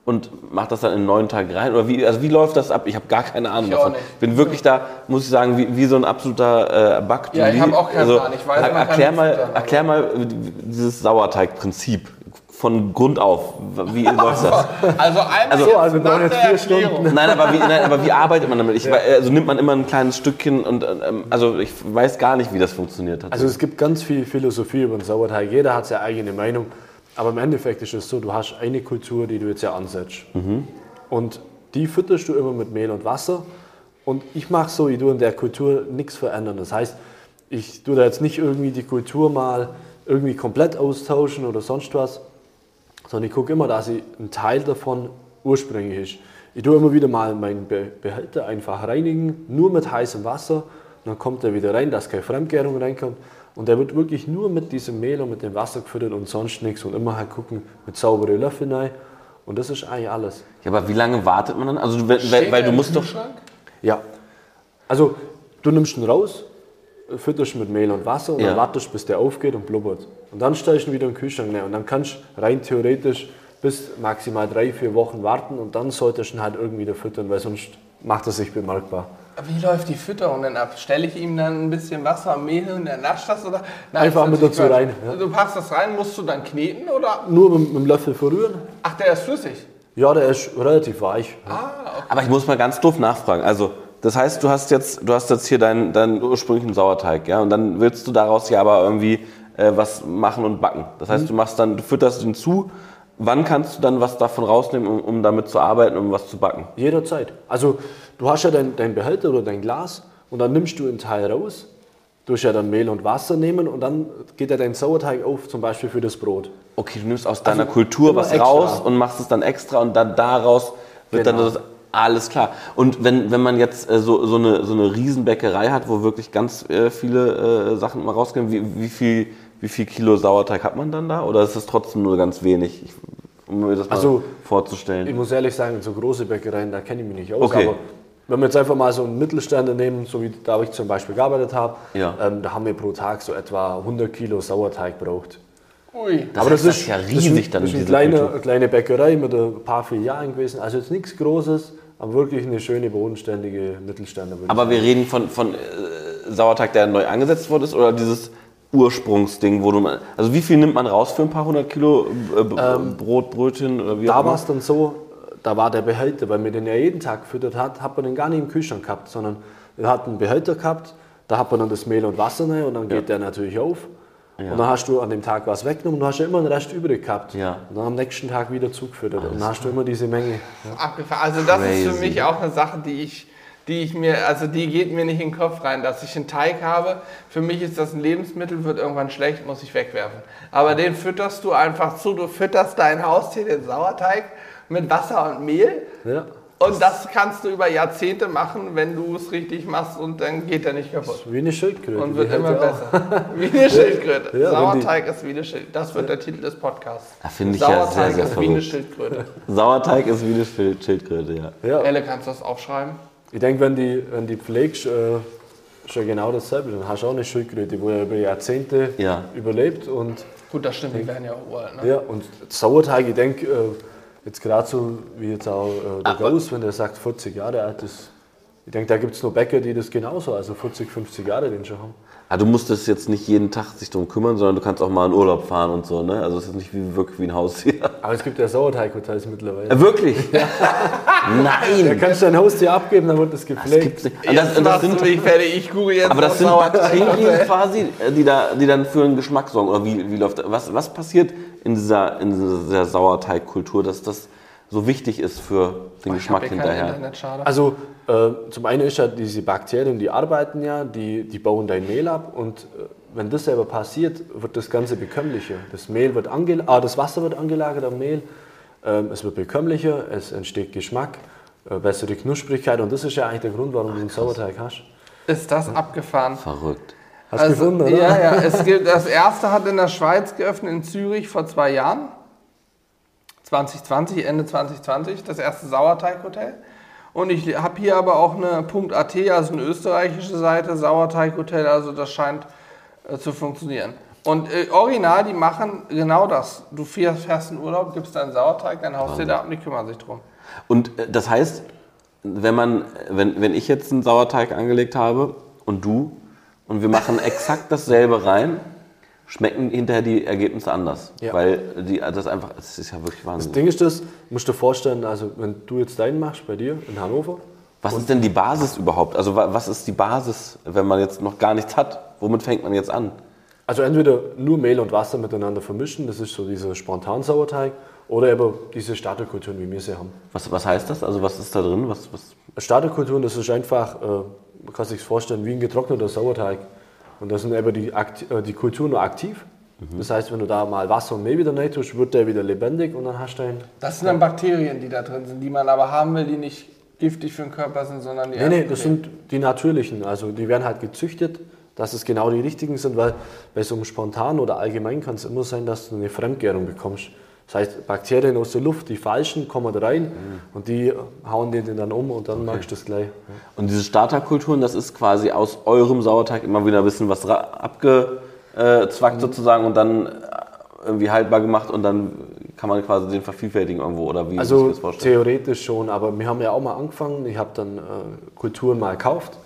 B: und macht das dann in einen neuen Tag rein? Oder wie, also wie läuft das ab? Ich habe gar keine Ahnung ich davon. Ich bin wirklich da, muss ich sagen, wie, wie so ein absoluter äh, Bug.
A: Ja, ich habe auch keine also, Ahnung. Ich weiß,
B: erklär, mal, erklär mal dieses Sauerteigprinzip von Grund auf. Wie läuft das?
A: Also einmal also, jetzt also nach jetzt vier Stunden.
B: Nein aber, wie, nein, aber wie arbeitet man damit? Ich, ja. Also nimmt man immer ein kleines Stückchen und ähm, also ich weiß gar nicht, wie das funktioniert hat.
C: Also es gibt ganz viel Philosophie über den Sauerteig. Jeder hat seine eigene Meinung. Aber im Endeffekt ist es so, du hast eine Kultur, die du jetzt ja ansetzt. Mhm. Und die fütterst du immer mit Mehl und Wasser. Und ich mache so, ich tue in der Kultur nichts verändern. Das heißt, ich tue da jetzt nicht irgendwie die Kultur mal irgendwie komplett austauschen oder sonst was, sondern ich gucke immer, dass ich ein Teil davon ursprünglich ist. Ich tue immer wieder mal meinen Behälter einfach reinigen, nur mit heißem Wasser. Dann kommt er wieder rein, dass keine Fremdgärung reinkommt. Und der wird wirklich nur mit diesem Mehl und mit dem Wasser gefüttert und sonst nichts. Und immer halt gucken mit sauberen Löffeln rein. Und das ist eigentlich alles.
B: Ja, aber wie lange wartet man dann? Also, weil, weil du musst doch.
C: Ja. Also, du nimmst ihn raus, fütterst mit Mehl und Wasser und ja. dann wartest, bis der aufgeht und blubbert. Und dann stellst du ihn wieder in den Kühlschrank rein. Und dann kannst du rein theoretisch bis maximal drei, vier Wochen warten und dann solltest du ihn halt irgendwie wieder füttern, weil sonst macht er sich bemerkbar.
A: Wie läuft die Fütterung denn ab? Stelle ich ihm dann ein bisschen Wasser, Mehl und er nascht das? Oder?
C: Nein, Einfach mit dazu rein.
A: Ja. Du packst das rein, musst du dann kneten oder?
C: Nur mit, mit dem Löffel verrühren.
A: Ach, der ist flüssig?
C: Ja, der ist relativ weich.
B: Ah, okay. Aber ich muss mal ganz doof nachfragen. Also, das heißt, du hast jetzt, du hast jetzt hier deinen, deinen ursprünglichen Sauerteig, ja, und dann willst du daraus ja aber irgendwie äh, was machen und backen. Das heißt, mhm. du machst dann, du fütterst ihn zu. Wann kannst du dann was davon rausnehmen, um, um damit zu arbeiten, um was zu backen?
C: Jederzeit. Also du hast ja dein, dein Behälter oder dein Glas und dann nimmst du einen Teil raus, du ja dann Mehl und Wasser nehmen und dann geht ja dein Sauerteig auf, zum Beispiel für das Brot.
B: Okay, du nimmst aus deiner also Kultur was extra. raus und machst es dann extra und dann daraus wird genau. dann das alles klar. Und wenn, wenn man jetzt äh, so, so, eine, so eine Riesenbäckerei hat, wo wirklich ganz äh, viele äh, Sachen mal rausgehen, wie, wie, viel, wie viel Kilo Sauerteig hat man dann da? Oder ist es trotzdem nur ganz wenig? Ich, um mir das mal also, vorzustellen.
C: Ich muss ehrlich sagen, so große Bäckereien, da kenne ich mich nicht aus. Okay. Aber wenn wir jetzt einfach mal so einen Mittelständler nehmen, so wie da ich zum Beispiel gearbeitet habe, ja. ähm, da haben wir pro Tag so etwa 100 Kilo Sauerteig braucht.
B: Ui. Das Aber das, ist, ja riesig
C: dann. Das ist eine kleine, kleine Bäckerei mit ein paar Filialen gewesen. Also jetzt nichts Großes, aber wirklich eine schöne, bodenständige Mittelständler.
B: Aber wir reden von, von äh, Sauerteig, der neu angesetzt worden ist, oder dieses Ursprungsding, wo du also wie viel nimmt man raus für ein paar hundert Kilo äh, ähm, Brot, Brötchen oder wie
C: Da war es dann so, da war der Behälter, weil man den ja jeden Tag gefüttert hat, hat man den gar nicht im Kühlschrank gehabt, sondern wir hatten einen Behälter gehabt, da hat man dann das Mehl und Wasser rein und dann geht ja. der natürlich auf. Ja. Und dann hast du an dem Tag was weggenommen und du hast ja immer einen Rest übrig gehabt. Ja. Und dann am nächsten Tag wieder zugefüttert. Alles und dann hast du immer diese Menge.
A: Ja. Also das Crazy. ist für mich auch eine Sache, die ich die ich mir, also die geht mir nicht in den Kopf rein, dass ich einen Teig habe. Für mich ist das ein Lebensmittel, wird irgendwann schlecht, muss ich wegwerfen. Aber den fütterst du einfach zu, du fütterst dein Haustier, den Sauerteig, mit Wasser und Mehl.
C: Ja.
A: Und das kannst du über Jahrzehnte machen, wenn du es richtig machst und dann geht er nicht kaputt.
C: Wie eine Schildkröte.
A: Und wird immer besser. Wie eine Schildkröte.
C: Ja,
A: Sauerteig ist wie eine Schildkröte. Das wird der Titel des Podcasts.
B: Da finde ich ja sehr,
A: Sauerteig ist wie eine
B: verrückt.
A: Schildkröte.
B: Sauerteig ist wie eine Schild- Schildkröte, ja.
C: Ja.
A: Elle, kannst du das aufschreiben?
C: Ich denke, wenn die, wenn die pflegst, äh, schon genau dasselbe. Dann hast du auch eine Schildkröte, die ja über Jahrzehnte
B: Ja.
C: überlebt. Und,
A: Gut, das stimmt, die werden ja auch uralt. Ne?
C: ja, und Sauerteig, ich denke, äh, jetzt gerade so wie jetzt auch äh, der
B: Aber-
C: Gauss, wenn der sagt 40 Jahre alt ist. Ich denke, da gibt es nur Bäcker, die das genauso, also 40, 50 Jahre den schon haben.
B: Ah, du musst es jetzt nicht jeden Tag sich darum kümmern, sondern du kannst auch mal in Urlaub fahren und so, ne? Also es ist nicht wie, wirklich wie ein Haustier.
C: Aber es gibt ja Sauerteighotels mittlerweile.
B: Äh, wirklich?
C: Da
B: Nein!
C: kannst du dein Haustier abgeben, dann wird das
B: Das
C: gepflegt.
B: gibt's nicht.
A: Jetzt
B: Das, das sind,
A: mich fertig. Ich google jetzt
B: aber das sind. Bakterien quasi, äh, die, da, die dann für einen Geschmack sorgen. Oder wie, wie läuft das? Was, was passiert in dieser, in dieser Sauerteigkultur, dass das so wichtig ist für den
A: Ich
B: Geschmack hinterher?
C: Also äh, zum einen ist ja diese Bakterien, die arbeiten ja, die, die bauen dein Mehl ab und äh, wenn das selber passiert, wird das Ganze bekömmlicher. Das Mehl wird ange ah, das Wasser wird angelagert am Mehl, ähm, es wird bekömmlicher, es entsteht Geschmack, äh, bessere Knusprigkeit und das ist ja eigentlich der Grund, warum du einen Sauerteig hast.
A: Ist das abgefahren?
B: Verrückt.
C: Hast du gefunden, oder?
A: Ja, ja. Es gibt, das erste hat in der Schweiz geöffnet, in Zürich vor zwei Jahren. 2020, Ende 2020, das erste Sauerteighotel. Und ich habe hier aber auch eine .at, also eine österreichische Seite, Sauerteighotel, also das scheint äh, zu funktionieren. Und äh, original, die machen genau das. Du fährst, fährst in Urlaub, gibst deinen Sauerteig, dein Haustier da ab und die kümmern sich drum.
B: Und äh, das heißt, wenn, man, wenn, wenn ich jetzt einen Sauerteig angelegt habe und du und wir machen exakt dasselbe rein, schmecken hinterher die Ergebnisse anders.
C: Ja.
B: Weil die, das einfach, das ist ja wirklich Wahnsinn.
C: Das Ding ist das, musst du dir vorstellen, also wenn du jetzt deinen machst bei dir in Hannover,
B: Was ist denn die Basis überhaupt? Also wa- was ist die Basis, wenn man jetzt noch gar nichts hat? Womit fängt man jetzt an?
C: Also entweder nur Mehl und Wasser miteinander vermischen, das ist so dieser Spontan-Sauerteig, oder eben diese Starterkulturen, wie wir sie haben.
B: Was, was heißt das? Also was ist da drin? Was, was?
C: Starterkulturen, das ist einfach, äh, man kann sich vorstellen, wie ein getrockneter Sauerteig. Und da sind eben die, Akt- äh, die Kulturen nur aktiv. Das heißt, wenn du da mal Wasser und Mehl wieder rein tust, wird der wieder lebendig und dann hast du einen.
A: Das sind dann Bakterien, die da drin sind, die man aber haben will, die nicht giftig für den Körper sind, sondern die
C: Nee, nee, das sind die natürlichen. Also die werden halt gezüchtet, dass es genau die richtigen sind, weil bei so einem Spontan oder allgemein kann es immer sein, dass du eine Fremdgärung bekommst. Das heißt, Bakterien aus der Luft, die falschen, kommen da rein und die hauen den dann um und dann magst du das gleich.
B: Und diese Starterkulturen, das ist quasi aus eurem Sauerteig immer wieder ein bisschen was abgezwackt sozusagen und dann äh, irgendwie haltbar gemacht und dann kann man quasi den vervielfältigen irgendwo oder wie
C: Also
B: das vorstellen?
C: theoretisch schon, aber wir haben ja auch mal angefangen. Ich habe dann äh, Kulturen mal gekauft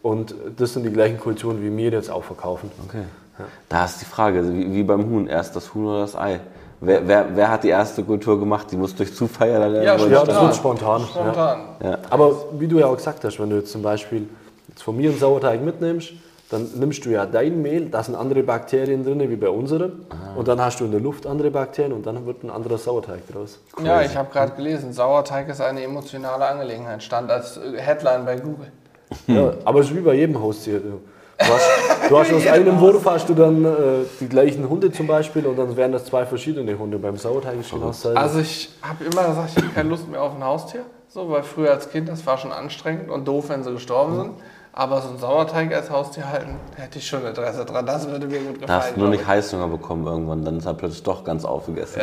C: und das sind die gleichen Kulturen, wie wir jetzt auch verkaufen.
B: Okay. Da ist die Frage, wie, wie beim Huhn, erst das Huhn oder das Ei? Wer, wer, wer hat die erste Kultur gemacht? Die muss durch Zufall ja dann
A: Ja,
C: Ja,
B: entstanden
C: das wird spontan. Ja.
A: Spontan.
B: Ja.
C: Aber wie du ja auch gesagt hast, wenn du jetzt zum Beispiel jetzt von mir einen Sauerteig mitnimmst, dann nimmst du ja dein Mehl, da sind andere Bakterien drin wie bei unserem. Und dann hast du in der Luft andere Bakterien und dann wird ein anderer Sauerteig draus.
A: Ja, ich habe gerade gelesen, Sauerteig ist eine emotionale Angelegenheit. Stand als äh, Headline bei Google.
C: Ja, aber es ist wie bei jedem Haustier. Du Du hast, du hast aus einem Wurf hast du dann äh, die gleichen Hunde zum Beispiel und dann wären das zwei verschiedene Hunde. Beim Sauerteig.
A: Also ich habe immer gesagt, ich habe keine Lust mehr auf ein Haustier. So, weil früher als Kind, das war schon anstrengend und doof, wenn sie gestorben sind. Aber so ein Sauerteig als Haustier halten, da hätte ich schon Interesse dran. Das würde mir gut gefallen.
B: Darfst nur
A: glaub
B: nicht Heißhunger bekommen irgendwann, dann ist er plötzlich doch ganz aufgegessen.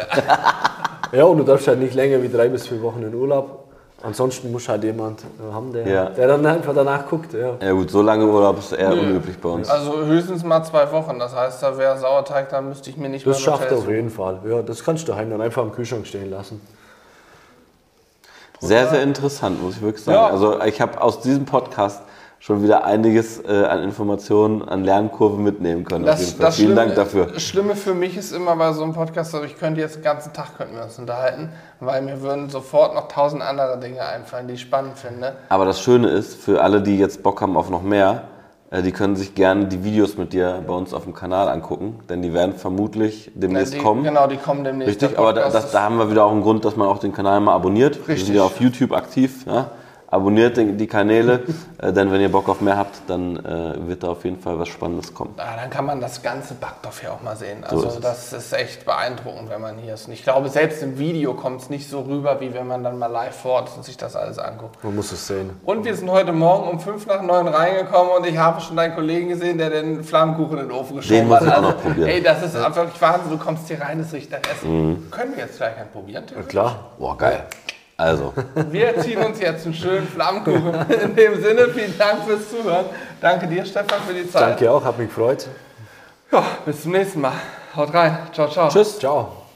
C: ja, und du darfst halt nicht länger wie drei bis vier Wochen in Urlaub. Ansonsten muss halt jemand äh, haben, der,
B: Ja.
C: der dann einfach danach guckt. Ja.
B: Ja gut, so lange Urlaub ist eher unüblich bei uns.
A: Also höchstens mal zwei Wochen. Das heißt, da wäre Sauerteig, dann müsste ich mir nicht
C: Das
A: mehr
C: schafft er auf jeden Fall. Ja, das kannst du daheim dann einfach im Kühlschrank stehen lassen.
B: Sehr, sehr interessant, muss ich wirklich sagen.
A: Ja.
B: Also ich habe aus diesem Podcast schon wieder einiges äh, an Informationen, an Lernkurve mitnehmen können. auf jeden Fall. Vielen
A: Schlimme,
B: Dank dafür.
A: Das Schlimme für mich ist immer bei so einem Podcast, also ich könnte jetzt den ganzen Tag könnten wir uns unterhalten, weil mir würden sofort noch tausend andere Dinge einfallen, die ich spannend finde.
B: Aber das Schöne ist, für alle, die jetzt Bock haben auf noch mehr, äh, die können sich gerne die Videos mit dir bei uns auf dem Kanal angucken, denn die werden vermutlich demnächst
A: die,
B: kommen.
A: Genau, die kommen demnächst.
B: Richtig, aber da, das, da haben wir wieder auch einen Grund, dass man auch den Kanal mal abonniert. Wir
A: Richtig.
B: sind ja auf YouTube aktiv. Ja? Abonniert die Kanäle, äh, denn wenn ihr Bock auf mehr habt, dann äh, wird da auf jeden Fall was Spannendes kommen.
A: Ja, dann kann man das ganze Backdorf hier auch mal sehen. Also so ist das ist echt beeindruckend, wenn man hier ist. Und ich glaube, selbst im Video kommt es nicht so rüber, wie wenn man dann mal live vor Ort und sich das alles anguckt.
C: Man muss es sehen.
A: Und wir sind heute Morgen um 5 nach 9 reingekommen und ich habe schon deinen Kollegen gesehen, der den Flammkuchen in den Ofen geschoben
B: hat.
A: Den muss
B: ich auch noch probieren.
A: Ey, das ist wirklich Wahnsinn. Du kommst hier rein, es riecht nach Essen. Mhm. Können wir jetzt gleich einen probieren?
C: Ja, klar.
B: Boah, geil. Also.
A: Wir ziehen uns jetzt einen schönen Flammkuchen. In dem Sinne, vielen Dank fürs Zuhören. Danke dir, Stefan, für die Zeit.
C: Danke auch, hat mich gefreut.
A: Ja, bis zum nächsten Mal. Haut rein. Ciao, ciao.
C: Tschüss. Ciao.